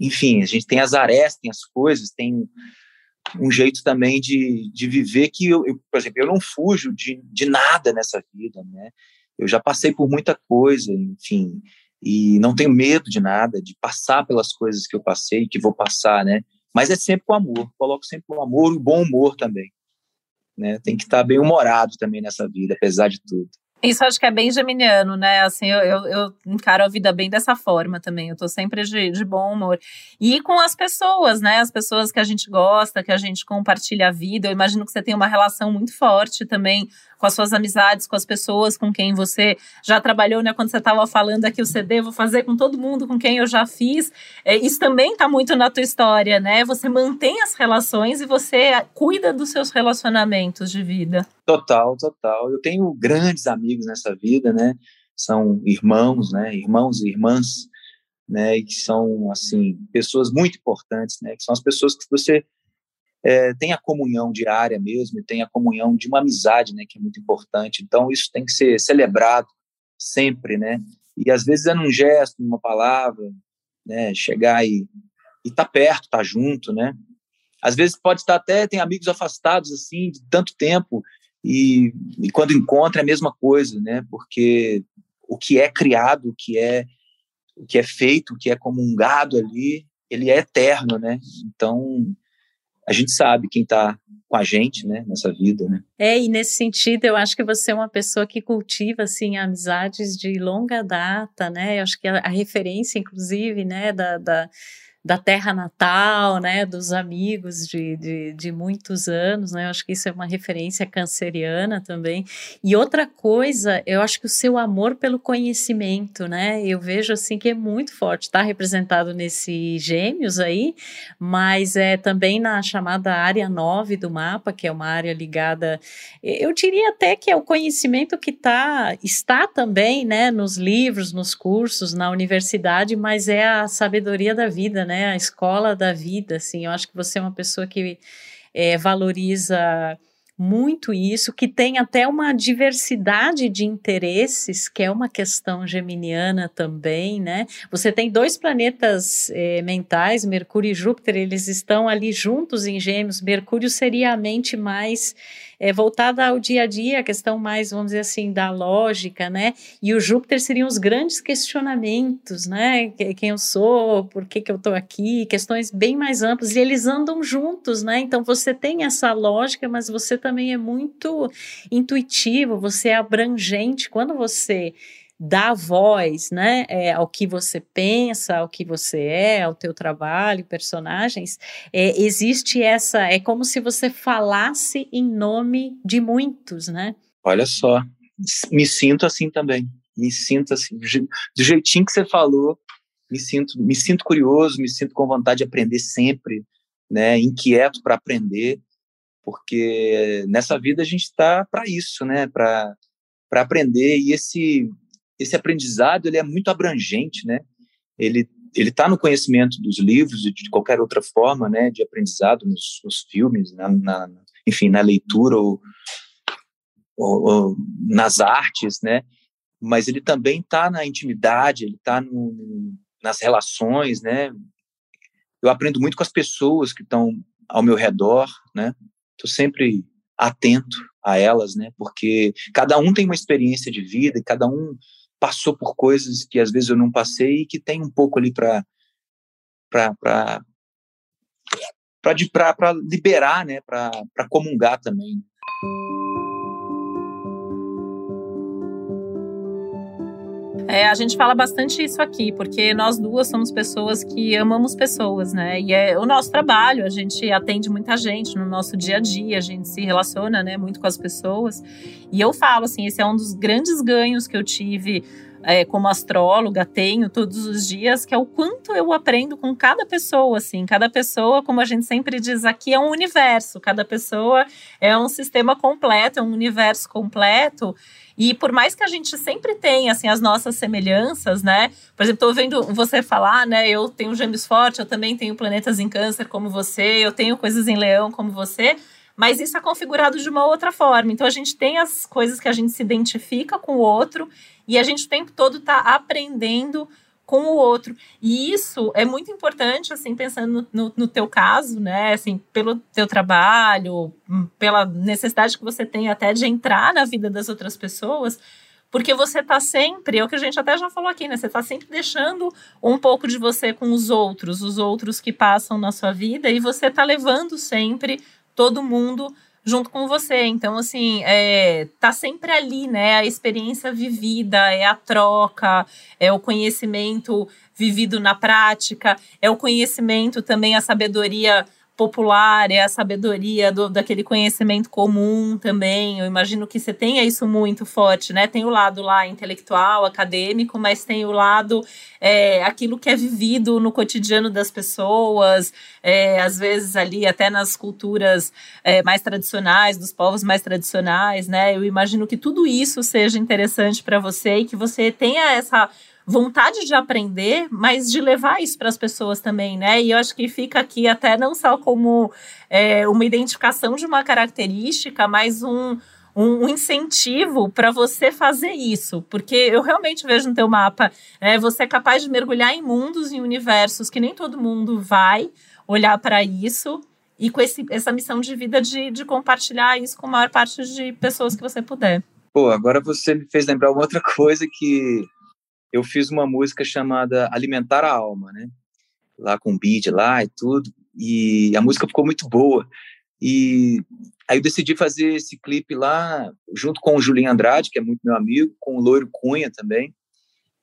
enfim, a gente tem as arestas, tem as coisas, tem um jeito também de, de viver que, eu, eu, por exemplo, eu não fujo de, de nada nessa vida, né? Eu já passei por muita coisa, enfim, e não tenho medo de nada, de passar pelas coisas que eu passei, que vou passar, né? Mas é sempre com amor, coloco sempre o amor e o bom humor também, né? Tem que estar bem humorado também nessa vida, apesar de tudo. Isso acho que é bem geminiano, né? Assim, eu, eu, eu, encaro a vida bem dessa forma também. Eu tô sempre de, de bom humor. E com as pessoas, né? As pessoas que a gente gosta, que a gente compartilha a vida. Eu imagino que você tem uma relação muito forte também com as suas amizades, com as pessoas com quem você já trabalhou, né? Quando você estava falando aqui o CD, vou fazer com todo mundo com quem eu já fiz. É, isso também está muito na tua história, né? Você mantém as relações e você cuida dos seus relacionamentos de vida. Total, total. Eu tenho grandes amigos nessa vida, né? São irmãos, né? Irmãos e irmãs, né? E que são assim pessoas muito importantes, né? Que são as pessoas que você é, tem a comunhão diária mesmo, tem a comunhão de uma amizade, né, que é muito importante. Então, isso tem que ser celebrado sempre, né? E às vezes é num gesto, numa palavra, né? Chegar e estar tá perto, estar tá junto, né? Às vezes pode estar até, tem amigos afastados, assim, de tanto tempo, e, e quando encontra é a mesma coisa, né? Porque o que é criado, o que é, o que é feito, o que é comungado ali, ele é eterno, né? Então, a gente sabe quem está com a gente, né, nessa vida, né? É, e nesse sentido, eu acho que você é uma pessoa que cultiva, assim, amizades de longa data, né? Eu acho que a, a referência, inclusive, né, da, da da terra natal, né, dos amigos de, de, de, muitos anos, né, eu acho que isso é uma referência canceriana também. E outra coisa, eu acho que o seu amor pelo conhecimento, né, eu vejo assim que é muito forte, está representado nesse gêmeos aí, mas é também na chamada área 9 do mapa, que é uma área ligada, eu diria até que é o conhecimento que tá, está também, né, nos livros, nos cursos, na universidade, mas é a sabedoria da vida, né, né? A escola da vida, assim. Eu acho que você é uma pessoa que é, valoriza muito isso, que tem até uma diversidade de interesses, que é uma questão geminiana também, né? Você tem dois planetas eh, mentais, Mercúrio e Júpiter, eles estão ali juntos em Gêmeos. Mercúrio seria a mente mais é, voltada ao dia a dia, a questão mais, vamos dizer assim, da lógica, né? E o Júpiter seriam os grandes questionamentos, né? Quem eu sou, por que, que eu estou aqui, questões bem mais amplas, e eles andam juntos, né? Então você tem essa lógica, mas você também é muito intuitivo, você é abrangente. Quando você dá voz, né, é, ao que você pensa, ao que você é, ao teu trabalho, personagens, é, existe essa, é como se você falasse em nome de muitos, né? Olha só, me sinto assim também, me sinto assim, do jeitinho que você falou, me sinto, me sinto curioso, me sinto com vontade de aprender sempre, né, inquieto para aprender, porque nessa vida a gente está para isso, né, para para aprender e esse esse aprendizado ele é muito abrangente, né? Ele ele está no conhecimento dos livros e de qualquer outra forma, né, de aprendizado nos, nos filmes, na, na, enfim, na leitura ou, ou, ou, nas artes, né? Mas ele também está na intimidade, ele está nas relações, né? Eu aprendo muito com as pessoas que estão ao meu redor, né? Estou sempre atento a elas, né? Porque cada um tem uma experiência de vida e cada um passou por coisas que às vezes eu não passei e que tem um pouco ali para para para liberar, né? Para comungar também. É, a gente fala bastante isso aqui, porque nós duas somos pessoas que amamos pessoas, né? E é o nosso trabalho, a gente atende muita gente no nosso dia a dia, a gente se relaciona, né, muito com as pessoas. E eu falo assim, esse é um dos grandes ganhos que eu tive é, como astróloga, tenho todos os dias, que é o quanto eu aprendo com cada pessoa, assim. Cada pessoa, como a gente sempre diz aqui, é um universo. Cada pessoa é um sistema completo, é um universo completo. E por mais que a gente sempre tenha assim as nossas semelhanças, né? Por exemplo, estou vendo você falar, né? Eu tenho gêmeos fortes, eu também tenho planetas em câncer como você, eu tenho coisas em leão como você, mas isso é configurado de uma outra forma. Então a gente tem as coisas que a gente se identifica com o outro e a gente o tempo todo está aprendendo com o outro. E isso é muito importante, assim, pensando no, no, teu caso, né? Assim, pelo teu trabalho, hum, pela necessidade que você tem até de entrar na vida das outras pessoas, porque você está sempre, é o que a gente até já falou aqui, né? Você está sempre deixando um pouco de você com os outros, os outros que passam na sua vida, e você está levando sempre todo mundo junto com você. Então, assim, é, tá sempre ali, né? A experiência vivida, é a troca, é o conhecimento vivido na prática, é o conhecimento também, a sabedoria popular, é a sabedoria do, daquele conhecimento comum também. Eu imagino que você tenha isso muito forte, né? Tem o lado lá intelectual, acadêmico, mas tem o lado é, aquilo que é vivido no cotidiano das pessoas, é, às vezes ali até nas culturas é, mais tradicionais, dos povos mais tradicionais, né? Eu imagino que tudo isso seja interessante para você e que você tenha essa vontade de aprender, mas de levar isso para as pessoas também, né? E eu acho que fica aqui até não só como é, uma identificação de uma característica, mas um, um, incentivo para você fazer isso, porque eu realmente vejo no teu mapa, né, você é capaz de mergulhar em mundos e universos que nem todo mundo vai olhar para isso e com esse, essa missão de vida de, de compartilhar isso com a maior parte de pessoas que você puder. Pô, agora você me fez lembrar uma outra coisa que eu fiz uma música chamada Alimentar a Alma, né? Lá com beat lá e tudo. E a música ficou muito boa. E aí eu decidi fazer esse clipe lá junto com o Julinho Andrade, que é muito meu amigo, com o Loiro Cunha também.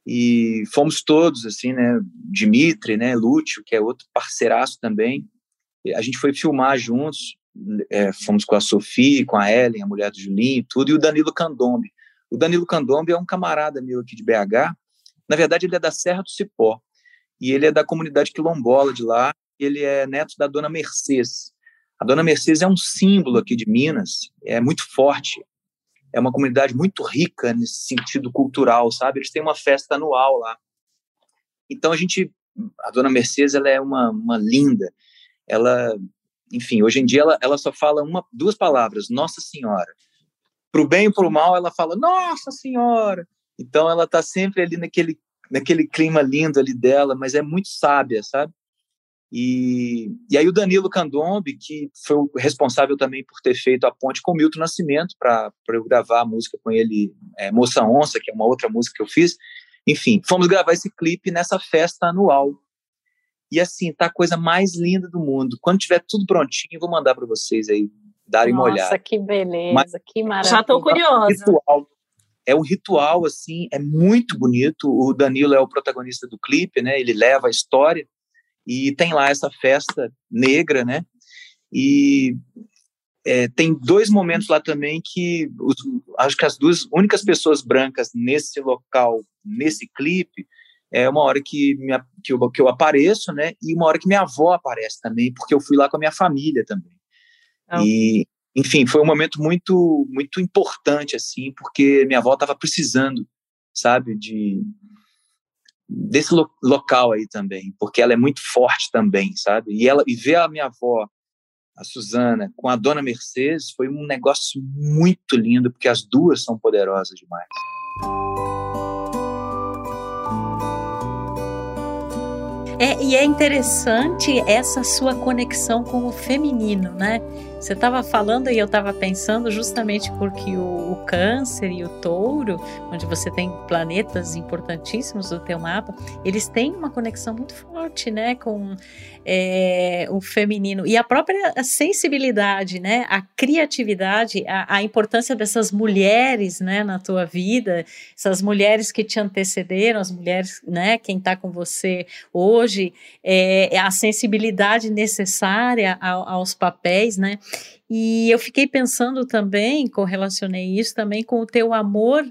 E fomos todos, assim, né? Dimitri, né? Lúcio, que é outro parceiraço também. A gente foi filmar juntos. É, fomos com a Sofia, com a Ellen, a mulher do Julinho, tudo, e o Danilo Candombe. O Danilo Candombe é um camarada meu aqui de BH, na verdade, ele é da Serra do Cipó e ele é da comunidade quilombola de lá. Ele é neto da Dona Mercedes. A Dona Mercedes é um símbolo aqui de Minas, é muito forte. É uma comunidade muito rica nesse sentido cultural, sabe? Eles têm uma festa anual lá. Então a gente, a Dona Mercedes, ela é uma, uma linda. Ela, enfim, hoje em dia ela, ela só fala uma, duas palavras, Nossa Senhora. Para o bem e para o mal, ela fala Nossa Senhora. Então ela está sempre ali naquele naquele clima lindo ali dela, mas é muito sábia, sabe? E, e aí o Danilo Candombe, que foi o responsável também por ter feito a ponte com o Milton Nascimento para eu gravar a música com ele, é, Moça Onça, que é uma outra música que eu fiz. Enfim, fomos gravar esse clipe nessa festa anual. E assim, tá a coisa mais linda do mundo. Quando tiver tudo prontinho, vou mandar para vocês aí darem Nossa, uma olhada. Nossa, que beleza, Mas, que maravilha. Já tô curiosa. Ritual, é um ritual assim, é muito bonito. O Danilo é o protagonista do clipe, né? Ele leva a história e tem lá essa festa negra, né? E é, tem dois momentos lá também que os, acho que as duas únicas pessoas brancas nesse local, nesse clipe, é uma hora que, minha, que, eu, que eu apareço, né? E uma hora que minha avó aparece também, porque eu fui lá com a minha família também. Ah. E enfim, foi um momento muito muito importante assim, porque minha avó estava precisando sabe, de desse lo local aí também, porque ela é muito forte também, sabe? E ela e ver a minha avó, a Suzana, com a dona Mercedes foi um negócio muito lindo, porque as duas são poderosas demais. É, e é interessante essa sua conexão com o feminino, né? Você estava falando e eu estava pensando justamente porque o, o, câncer e o touro, onde você tem planetas importantíssimos do teu mapa, eles têm uma conexão muito forte, né, com é, o feminino e a própria sensibilidade, né, a criatividade, a, a importância dessas mulheres, né, na tua vida, essas mulheres que te antecederam, as mulheres, né, quem está com você hoje, é, a sensibilidade necessária aos papéis, né? E eu fiquei pensando também, correlacionei isso também com o teu amor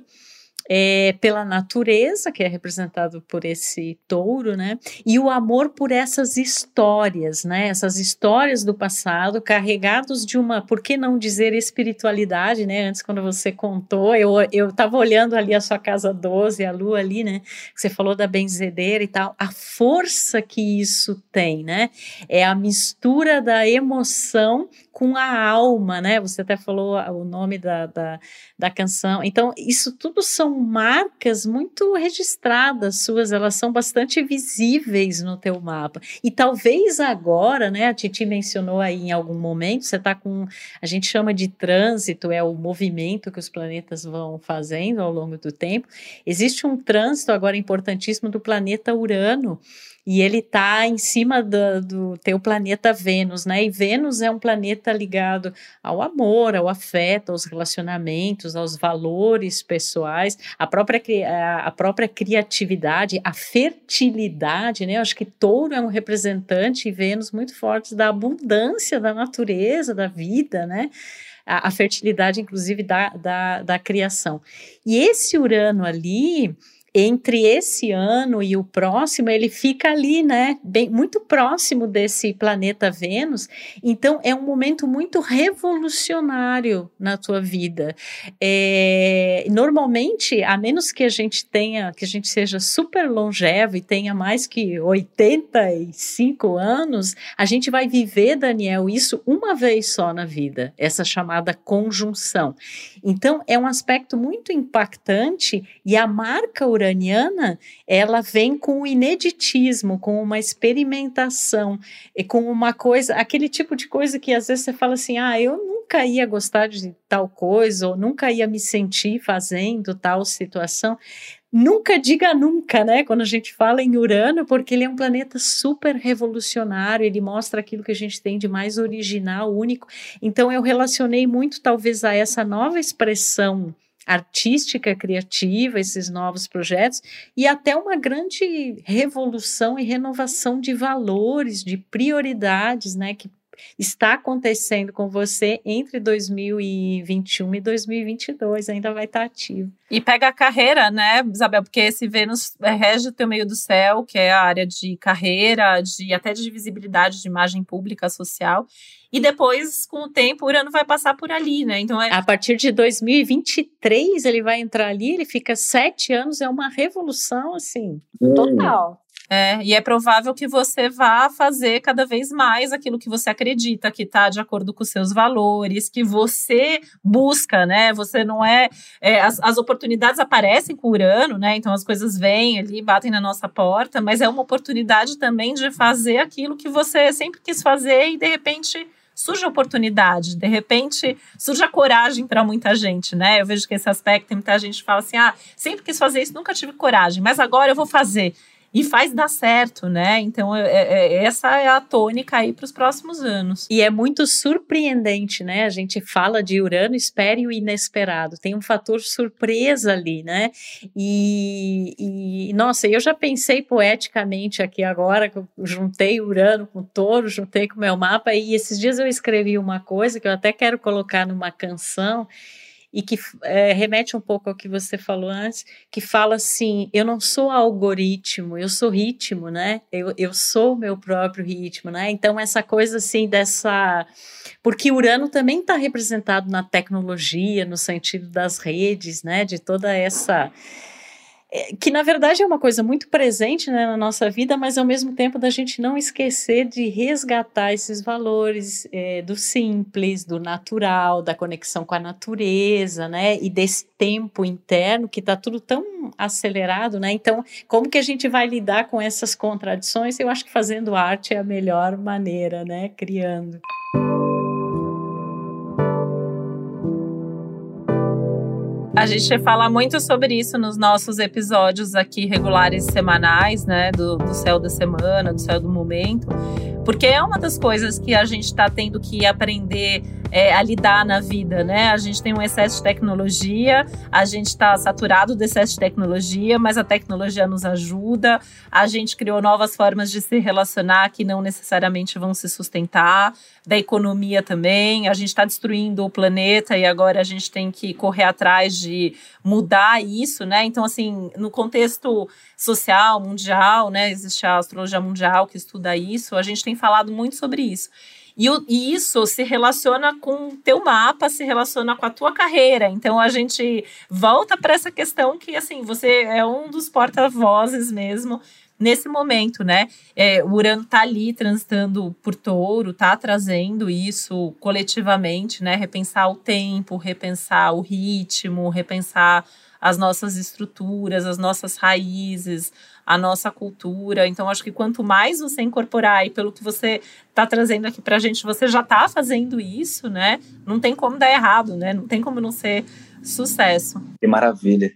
é, pela natureza, que é representado por esse touro, né? E o amor por essas histórias, né? Essas histórias do passado, carregados de uma, por que não dizer espiritualidade, né? Antes, quando você contou, eu, eu tava olhando ali a sua casa 12, a lua ali, né? Você falou da benzedeira e tal, a força que isso tem, né? É a mistura da emoção com a alma, né? Você até falou o nome da, da, da canção. Então, isso tudo são marcas muito registradas suas, elas são bastante visíveis no teu mapa. E talvez agora, né? A Titi mencionou aí em algum momento, você está com, a gente chama de trânsito, é o movimento que os planetas vão fazendo ao longo do tempo. Existe um trânsito agora importantíssimo do planeta Urano e ele está em cima do, do teu planeta Vênus, né? E Vênus é um planeta ligado ao amor, ao afeto, aos relacionamentos, aos valores pessoais, a própria, a própria criatividade, a fertilidade, né? Eu acho que touro é um representante, e Vênus, muito forte da abundância da natureza, da vida, né? A, a fertilidade, inclusive, da, da, da criação. E esse Urano ali entre esse ano e o próximo, ele fica ali, né, bem, muito próximo desse planeta Vênus. Então, é um momento muito revolucionário na tua vida. É, normalmente, a menos que a gente tenha, que a gente seja super longevo e tenha mais que 85 anos, a gente vai viver, Daniel, isso uma vez só na vida, essa chamada conjunção. Então, é um aspecto muito impactante e a marca uraniana, ela vem com o ineditismo, com uma experimentação, e com uma coisa, aquele tipo de coisa que às vezes você fala assim, ah, eu nunca ia gostar de tal coisa, ou nunca ia me sentir fazendo tal situação. Nunca diga nunca, né? Quando a gente fala em Urano, porque ele é um planeta super revolucionário, ele mostra aquilo que a gente tem de mais original, único. Então eu relacionei muito, talvez, a essa nova expressão artística, criativa, esses novos projetos, e até uma grande revolução e renovação de valores, de prioridades, né, que está acontecendo com você entre 2021 e 2022, ainda vai estar ativo. E pega a carreira, né, Isabel? Porque esse Vênus rege o teu meio do céu, que é a área de carreira, de até de visibilidade, de imagem pública, social. E depois, com o tempo, o Urano vai passar por ali, né? Então é... A partir de 2023, ele vai entrar ali, ele fica sete anos, é uma revolução, assim, hum. total. É, e é provável que você vá fazer cada vez mais aquilo que você acredita, que está de acordo com os seus valores, que você busca, né? Você não é, é. as, as oportunidades aparecem com Urano, né? Então as coisas vêm ali, batem na nossa porta, mas é uma oportunidade também de fazer aquilo que você sempre quis fazer e de repente surge oportunidade, de repente surge a coragem para muita gente, né? Eu vejo que esse aspecto, muita gente fala assim: ah, sempre quis fazer isso, nunca tive coragem, mas agora eu vou fazer e faz dar certo, né? Então, é, é, é essa é a tônica aí para os próximos anos. E é muito surpreendente, né? A gente fala de Urano, espere o inesperado, tem um fator surpresa ali, né? E, e nossa, eu já pensei poeticamente aqui agora, que eu juntei Urano com Touro, juntei com o meu mapa, e esses dias eu escrevi uma coisa que eu até quero colocar numa canção e que é, remete um pouco ao que você falou antes, que fala assim: eu não sou algoritmo, eu sou ritmo, né? Eu, eu sou o meu próprio ritmo, né? Então, essa coisa assim dessa. Porque Urano também está representado na tecnologia, no sentido das redes, né? De toda essa que na verdade é uma coisa muito presente né, na nossa vida, mas ao mesmo tempo da gente não esquecer de resgatar esses valores é, do simples, do natural, da conexão com a natureza, né, e desse tempo interno que está tudo tão acelerado, né? Então, como que a gente vai lidar com essas contradições? Eu acho que fazendo arte é a melhor maneira, né, criando. A gente fala muito sobre isso nos nossos episódios aqui regulares semanais, né? Do, do céu da semana, do céu do momento, porque é uma das coisas que a gente está tendo que aprender é, a lidar na vida, né? A gente tem um excesso de tecnologia, a gente está saturado do excesso de tecnologia, mas a tecnologia nos ajuda. A gente criou novas formas de se relacionar que não necessariamente vão se sustentar, da economia também. A gente está destruindo o planeta e agora a gente tem que correr atrás de mudar isso, né? Então, assim, no contexto social, mundial, né? Existe a astrologia mundial que estuda isso, a gente tem falado muito sobre isso. E, o, e, isso se relaciona com teu mapa, se relaciona com a tua carreira. Então a gente volta para essa questão que assim você é um dos porta-vozes mesmo nesse momento, né? É, o Urano tá ali transitando por touro, tá trazendo isso coletivamente, né? Repensar o tempo, repensar o ritmo, repensar as nossas estruturas, as nossas raízes, a nossa cultura. Então, acho que quanto mais você incorporar, e pelo que você está trazendo aqui para a gente, você já está fazendo isso, né? Não tem como dar errado, né? Não tem como não ser sucesso. Que maravilha.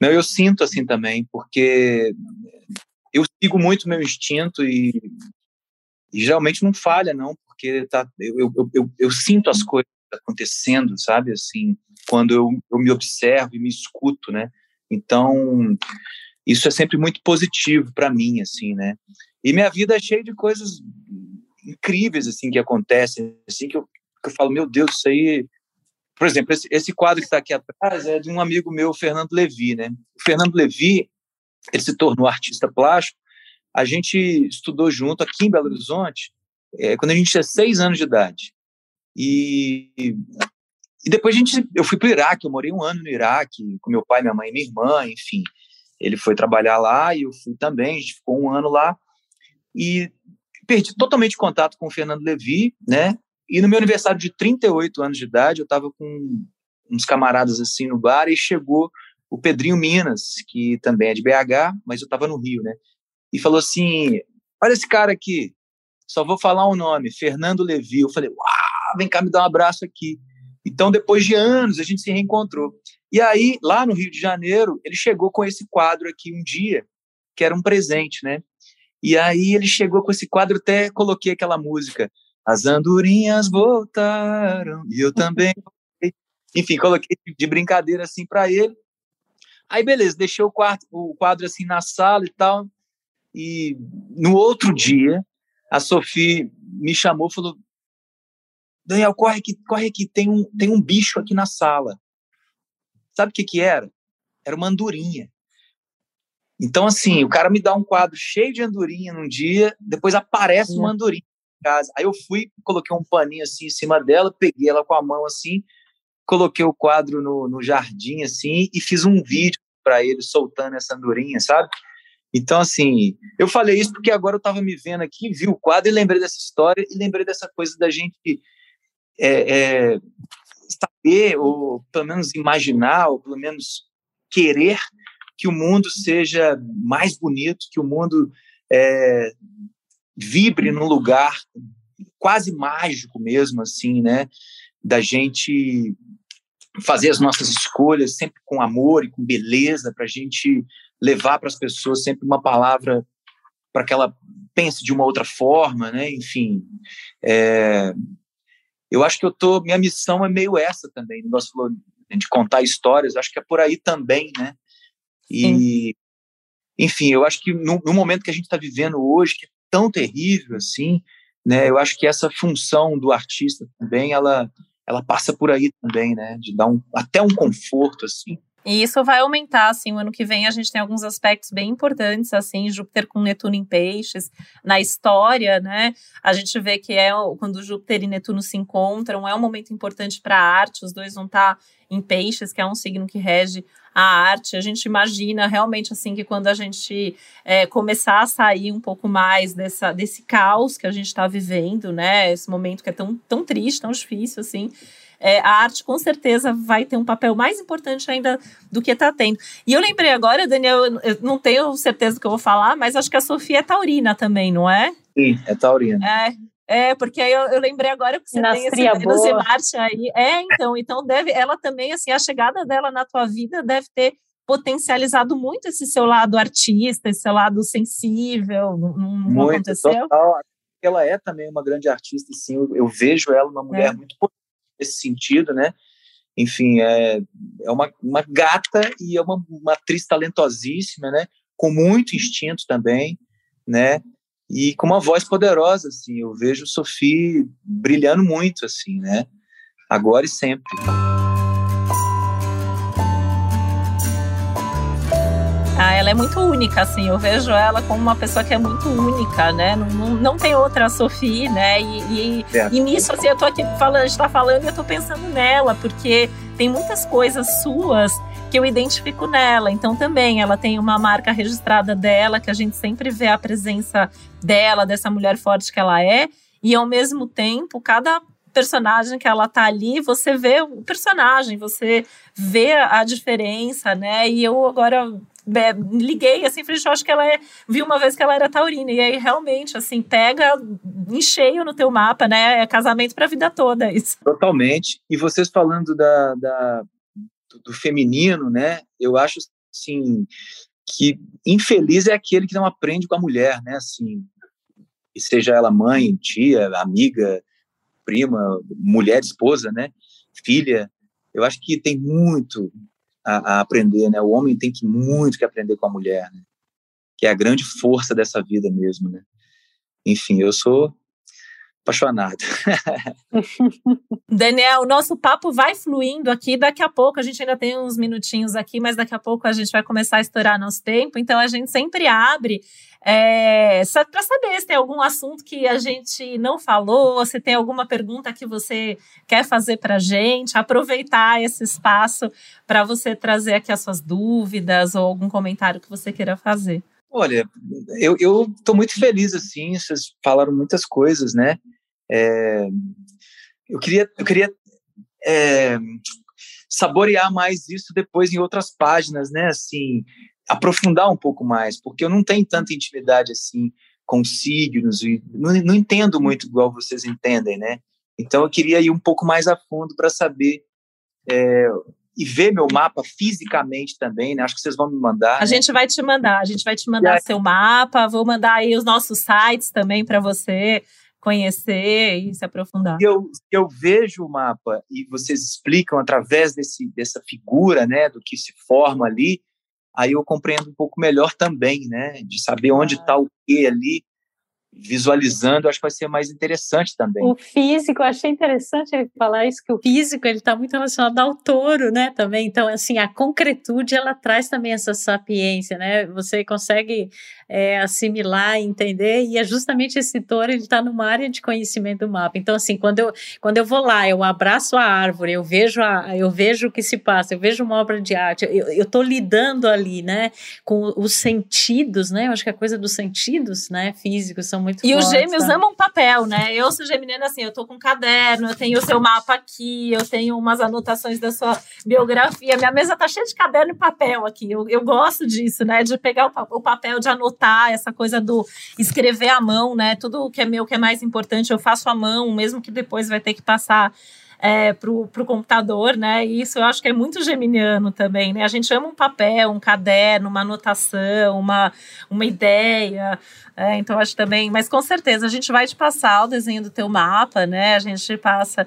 Não, eu sinto assim também, porque eu sigo muito meu instinto e, e geralmente não falha, não, porque tá, eu, eu, eu, eu sinto as coisas acontecendo, sabe? Assim, quando eu, eu me observo e me escuto, né? Então, isso é sempre muito positivo para mim, assim, né? E minha vida é cheia de coisas incríveis, assim, que acontecem, assim, que eu, que eu falo, meu Deus, isso aí... Por exemplo, esse, esse quadro que está aqui atrás é de um amigo meu, Fernando Levi, né? O Fernando Levi, ele se tornou artista plástico, a gente estudou junto aqui em Belo Horizonte, é, quando a gente tinha seis anos de idade. E, e depois a gente, eu fui para o Iraque, eu morei um ano no Iraque, com meu pai, minha mãe e minha irmã, enfim. Ele foi trabalhar lá e eu fui também, a gente ficou um ano lá. E perdi totalmente contato com o Fernando Levi, né? E no meu aniversário de 38 anos de idade, eu estava com uns camaradas assim no bar e chegou o Pedrinho Minas, que também é de BH, mas eu estava no Rio, né? E falou assim: Olha esse cara aqui, só vou falar um nome, Fernando Levi. Eu falei: Uau, vem cá me dar um abraço aqui. Então, depois de anos, a gente se reencontrou. E aí, lá no Rio de Janeiro, ele chegou com esse quadro aqui um dia, que era um presente, né? E aí ele chegou com esse quadro, até coloquei aquela música, As Andorinhas Voltaram, e eu também. Enfim, coloquei de brincadeira assim para ele. Aí, beleza, deixei o, quarto, o quadro assim na sala e tal. E no outro dia, a Sofia me chamou e falou: Daniel, corre aqui, corre aqui, tem um, tem um bicho aqui na sala. Sabe o que que era? Era uma andorinha. Então, assim, o cara me dá um quadro cheio de andorinha num dia, depois aparece uma andorinha em casa. Aí eu fui, coloquei um paninho assim em cima dela, peguei ela com a mão assim, coloquei o quadro no, no jardim assim e fiz um vídeo para ele soltando essa andorinha, sabe? Então, assim, eu falei isso porque agora eu estava me vendo aqui, vi o quadro e lembrei dessa história e lembrei dessa coisa da gente é, é, saber, ou pelo menos imaginar, ou pelo menos querer que o mundo seja mais bonito, que o mundo é, vibre num lugar quase mágico mesmo, assim, né? Da gente fazer as nossas escolhas sempre com amor e com beleza, para a gente levar para as pessoas sempre uma palavra para que ela pense de uma outra forma, né? Enfim, é, eu acho que eu tô, minha missão é meio essa também, nós falou de contar histórias, acho que é por aí também, né? E, Sim. enfim, eu acho que no, no momento que a gente está vivendo hoje, que é tão terrível assim, né? Eu acho que essa função do artista também, ela, ela passa por aí também, né? De dar um, até um conforto, assim, e isso vai aumentar, assim, o ano que vem a gente tem alguns aspectos bem importantes, assim, Júpiter com Netuno em peixes, na história, né, a gente vê que é quando Júpiter e Netuno se encontram, é um momento importante para a arte, os dois vão estar tá em peixes, que é um signo que rege a arte. A gente imagina realmente assim que quando a gente é, começar a sair um pouco mais dessa, desse caos que a gente está vivendo, né? Esse momento que é tão, tão triste, tão difícil, assim. É, a arte com certeza vai ter um papel mais importante ainda do que está tendo. E eu lembrei agora, Daniel, eu não tenho certeza do que eu vou falar, mas acho que a Sofia é taurina também, não é? Sim, é taurina. É, é, porque aí eu, eu, lembrei agora que você tem esse Vênus Marte aí. É, então, então deve, ela também, assim, a chegada dela na tua vida deve ter potencializado muito esse seu lado artista, esse seu lado sensível, não, não muito, aconteceu? Total. Ela é também uma grande artista, sim, eu, eu vejo ela uma mulher é. muito nesse sentido, né? Enfim, é, é uma, uma gata e é uma, uma atriz talentosíssima, né? Com muito instinto também, né? e com uma voz poderosa, assim. Eu vejo Sophie brilhando muito, assim, né? Agora e sempre. É muito única, assim. Eu vejo ela como uma pessoa que é muito única, né? Não, não, não tem outra Sophie, né? E, e, é. e, nisso, assim, eu tô aqui falando, a gente tá falando e eu tô pensando nela, porque tem muitas coisas suas que eu identifico nela. Então, também, ela tem uma marca registrada dela, que a gente sempre vê a presença dela, dessa mulher forte que ela é, e ao mesmo tempo, cada personagem que ela tá ali, você vê o personagem, você vê a diferença, né? E eu agora é, liguei assim, falei, eu acho que ela é, vi uma vez que ela era taurina, e aí realmente, assim, pega em cheio no teu mapa, né? É casamento para a vida toda isso. Totalmente. E vocês falando da, da do, feminino, né? Eu acho assim que infeliz é aquele que não aprende com a mulher, né? Assim, seja ela mãe, tia, amiga, prima, mulher, esposa, né? Filha. Eu acho que tem muito a, a aprender, né? O homem tem que muito que aprender com a mulher, né? Que é a grande força dessa vida mesmo, né? Enfim, eu sou apaixonado. Daniel, o nosso papo vai fluindo aqui. Daqui a pouco, a gente ainda tem uns minutinhos aqui, mas daqui a pouco a gente vai começar a estourar nosso tempo. Então, a gente sempre abre é, para saber se tem algum assunto que a gente não falou, se tem alguma pergunta que você quer fazer para a gente, aproveitar esse espaço para você trazer aqui as suas dúvidas ou algum comentário que você queira fazer. Olha, eu estou muito feliz, assim, vocês falaram muitas coisas, né? É, eu queria, eu queria é, saborear mais isso depois em outras páginas, né? Assim, aprofundar um pouco mais, porque eu não tenho tanta intimidade, assim, com signos, e não, não entendo muito igual vocês entendem, né? Então eu queria ir um pouco mais a fundo para saber é, e ver meu mapa fisicamente também, né? Acho que vocês vão me mandar. A né? gente vai te mandar, a gente vai te mandar aí... seu mapa, vou mandar aí os nossos sites também para você conhecer e se aprofundar. Se eu, eu vejo o mapa e vocês explicam através desse, dessa figura, né, do que se forma ali, aí eu compreendo um pouco melhor também, né, de saber onde está ah. o que ali, visualizando, acho que vai ser mais interessante também. O físico, achei interessante ele falar isso, que o físico ele está muito relacionado ao touro, né, também, então, assim, a concretude, ela traz também essa sapiência, né, você consegue é, assimilar, entender, e é justamente esse touro, ele está numa área de conhecimento do mapa, então, assim, quando eu, quando eu vou lá, eu abraço a árvore, eu vejo, a, eu vejo o que se passa, eu vejo uma obra de arte, eu estou lidando ali, né, com os sentidos, né, eu acho que a coisa dos sentidos, né, físicos são muito E fortes, os gêmeos tá? amam papel, né? Eu sou geminiana assim, eu tô com um caderno, eu tenho o seu mapa aqui, eu tenho umas anotações da sua biografia. Minha mesa tá cheia de caderno e papel aqui. Eu, eu gosto disso, né? De pegar o, o papel, de anotar, essa coisa do escrever à mão, né? Tudo que é meu, que é mais importante, eu faço à mão, mesmo que depois vai ter que passar é, para o computador, né? E isso eu acho que é muito geminiano também, né? A gente ama um papel, um caderno, uma anotação, uma, uma ideia. É, então, acho também, mas com certeza a gente vai te passar o desenho do teu mapa, né? A gente passa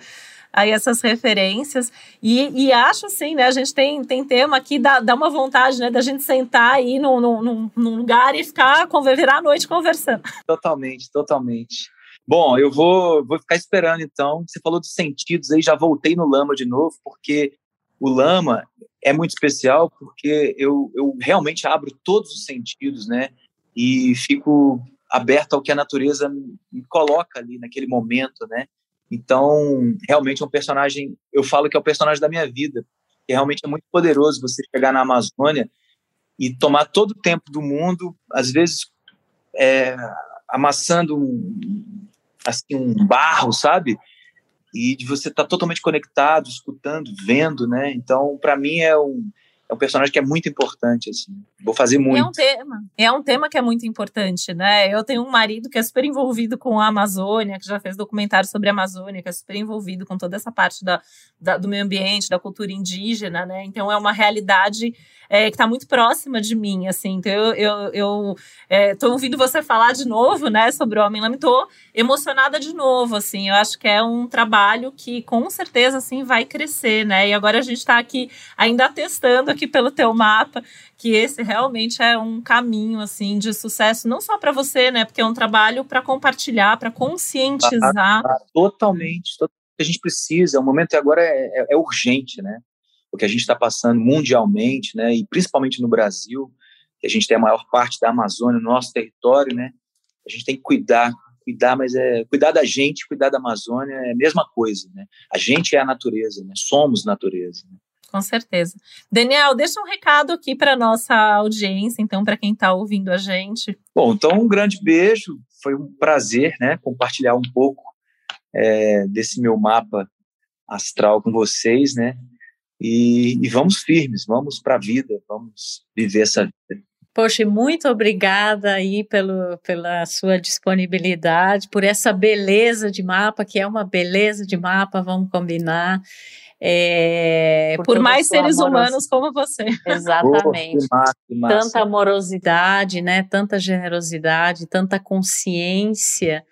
aí essas referências. E, e, acho assim, né? A gente tem, tem tema aqui, dá, dá uma vontade, né? Da gente sentar aí num, num, num lugar e ficar, virar a noite conversando. Totalmente, totalmente. Bom, eu vou, vou ficar esperando então. Você falou dos sentidos aí, já voltei no Lama de novo, porque o Lama é muito especial, porque eu, eu realmente abro todos os sentidos, né? E fico aberto ao que a natureza me coloca ali naquele momento, né? Então, realmente é um personagem, eu falo que é o personagem da minha vida, que realmente é muito poderoso você chegar na Amazônia e tomar todo o tempo do mundo, às vezes é, amassando um, assim, um barro, sabe? E de você estar tá totalmente conectado, escutando, vendo, né? Então, para mim é um é um personagem que é muito importante, assim. Vou fazer muito. É um tema. É um tema que é muito importante, né? Eu tenho um marido que é super envolvido com a Amazônia, que já fez documentário sobre a Amazônia, que é super envolvido com toda essa parte da, da do meio ambiente, da cultura indígena, né? Então é uma realidade é, que está muito próxima de mim, assim. Então eu, eu, eu é, tô ouvindo você falar de novo, né, sobre o Homem Lame, tô emocionada de novo, assim. Eu acho que é um trabalho que com certeza, assim, vai crescer, né? E agora a gente está aqui ainda testando aqui pelo teu mapa, que esse realmente é um caminho assim de sucesso, não só para você, né? Porque é um trabalho para compartilhar, para conscientizar. Ah, totalmente. A gente precisa, o momento agora é, é, é urgente, né? O que a gente está passando mundialmente, né? E principalmente no Brasil, que a gente tem a maior parte da Amazônia no nosso território, né? A gente tem que cuidar, cuidar, mas é cuidar da gente, cuidar da Amazônia é a mesma coisa, né? A gente é a natureza, né? Somos natureza. Né? Com certeza. Daniel, deixa um recado aqui para nossa audiência, então, para quem está ouvindo a gente. Bom, então um grande beijo. Foi um prazer, né, compartilhar um pouco é, desse meu mapa astral com vocês, né? E, e vamos firmes, vamos para a vida, vamos viver essa vida. Poxa, muito obrigada aí pelo, pela sua disponibilidade, por essa beleza de mapa, que é uma beleza de mapa, vamos combinar. É, por, mais seres humanos como você. Exatamente. Oh, massa, massa. Tanta amorosidade, né? Tanta generosidade, tanta consciência,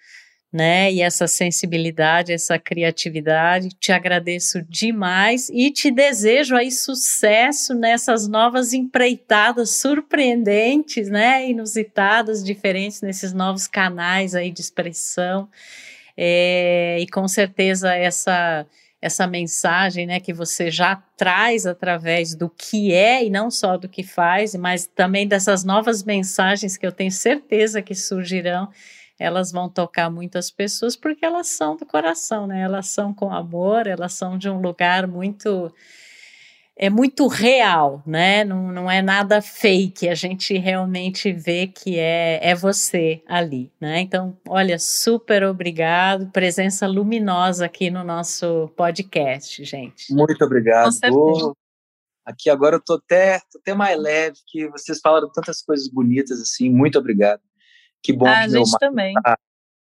né? E essa sensibilidade, essa criatividade. Te agradeço demais e te desejo aí sucesso nessas novas empreitadas surpreendentes, né? Inusitadas, diferentes nesses novos canais aí de expressão. É, e com certeza essa essa mensagem, né, que você já traz através do que é e não só do que faz, mas também dessas novas mensagens que eu tenho certeza que surgirão, elas vão tocar muitas pessoas porque elas são do coração, né? Elas são com amor, elas são de um lugar muito é muito real, né? Não, não é nada fake, a gente realmente vê que é, é você ali, né? Então, olha, super obrigado, presença luminosa aqui no nosso podcast, gente. Muito obrigado. aqui agora eu tô até, tô até mais leve, que vocês falaram tantas coisas bonitas assim, muito obrigado. Que bom ah, que a gente também. Tá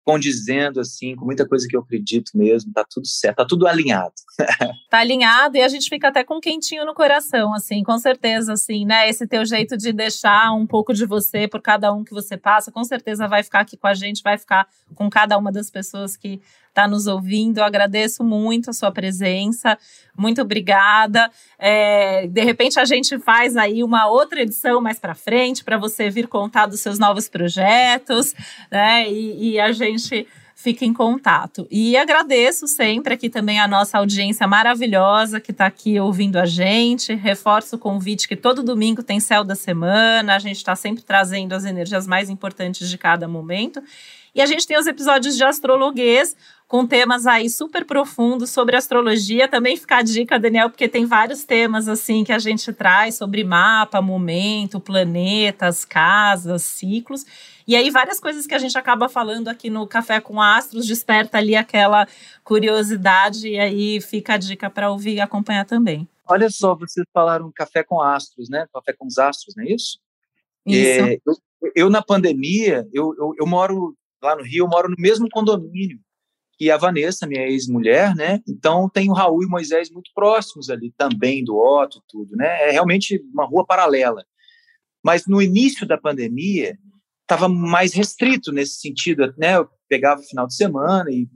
condizendo assim com muita coisa que eu acredito mesmo, tá tudo certo, tá tudo alinhado. tá alinhado e a gente fica até com quentinho no coração, assim, com certeza, assim, né? Esse teu jeito de deixar um pouco de você por cada um que você passa, com certeza vai ficar aqui com a gente, vai ficar com cada uma das pessoas que está nos ouvindo. Eu agradeço muito a sua presença, muito obrigada. É, de repente a gente faz aí uma outra edição mais para frente para você vir contar dos seus novos projetos, né? E, e a gente fica em contato. E agradeço sempre aqui também a nossa audiência maravilhosa que está aqui ouvindo a gente. Reforço o convite que todo domingo tem céu da semana. A gente está sempre trazendo as energias mais importantes de cada momento. E a gente tem os episódios de astrologuês, com temas aí super profundos sobre astrologia. Também fica a dica, Daniel, porque tem vários temas assim que a gente traz sobre mapa, momento, planetas, casas, ciclos. E aí várias coisas que a gente acaba falando aqui no Café com Astros desperta ali aquela curiosidade e aí fica a dica para ouvir e acompanhar também. Olha só, vocês falaram Café com Astros, né? Café com os Astros, não é isso? Isso. É, eu, eu, na pandemia, eu, eu, eu moro lá no Rio, eu moro no mesmo condomínio e a Vanessa, minha ex-mulher, né? Então tem o Raul e o Moisés muito próximos ali também do Otto, tudo, né? É realmente uma rua paralela. Mas no início da pandemia estava mais restrito nesse sentido, né? Eu pegava o final de semana e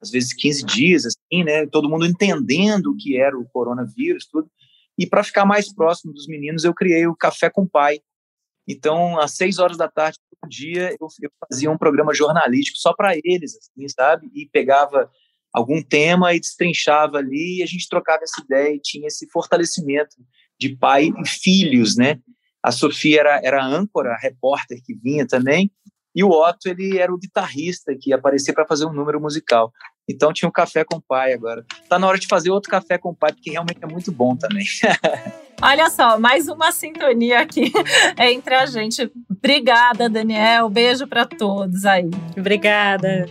às vezes 15 dias, assim, né? Todo mundo entendendo o que era o coronavírus, tudo. E para ficar mais próximo dos meninos, eu criei o Café com Pai, então, às seis horas da tarde por dia, eu, eu fazia um programa jornalístico só para eles, assim, sabe? E pegava algum tema e destrinchava ali, e a gente trocava essa ideia e tinha esse fortalecimento de pai e filhos, né? A Sofia era, era âncora, repórter que vinha também, e o Otto, ele era o guitarrista que ia aparecer para fazer um número musical. Então tinha um café com o pai agora. Tá na hora de fazer outro café com o pai, porque realmente é muito bom também. Olha só, mais uma sintonia aqui entre a gente. Obrigada, Daniel. Beijo para todos aí. Obrigada.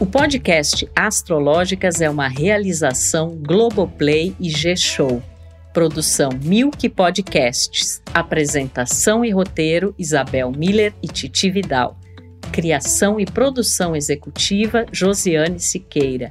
O podcast Astrológicas é uma realização Globoplay e G-Show. Produção Milk Podcasts. Apresentação e roteiro Isabel Miller e Titi Vidal. Criação e produção executiva Josiane Siqueira.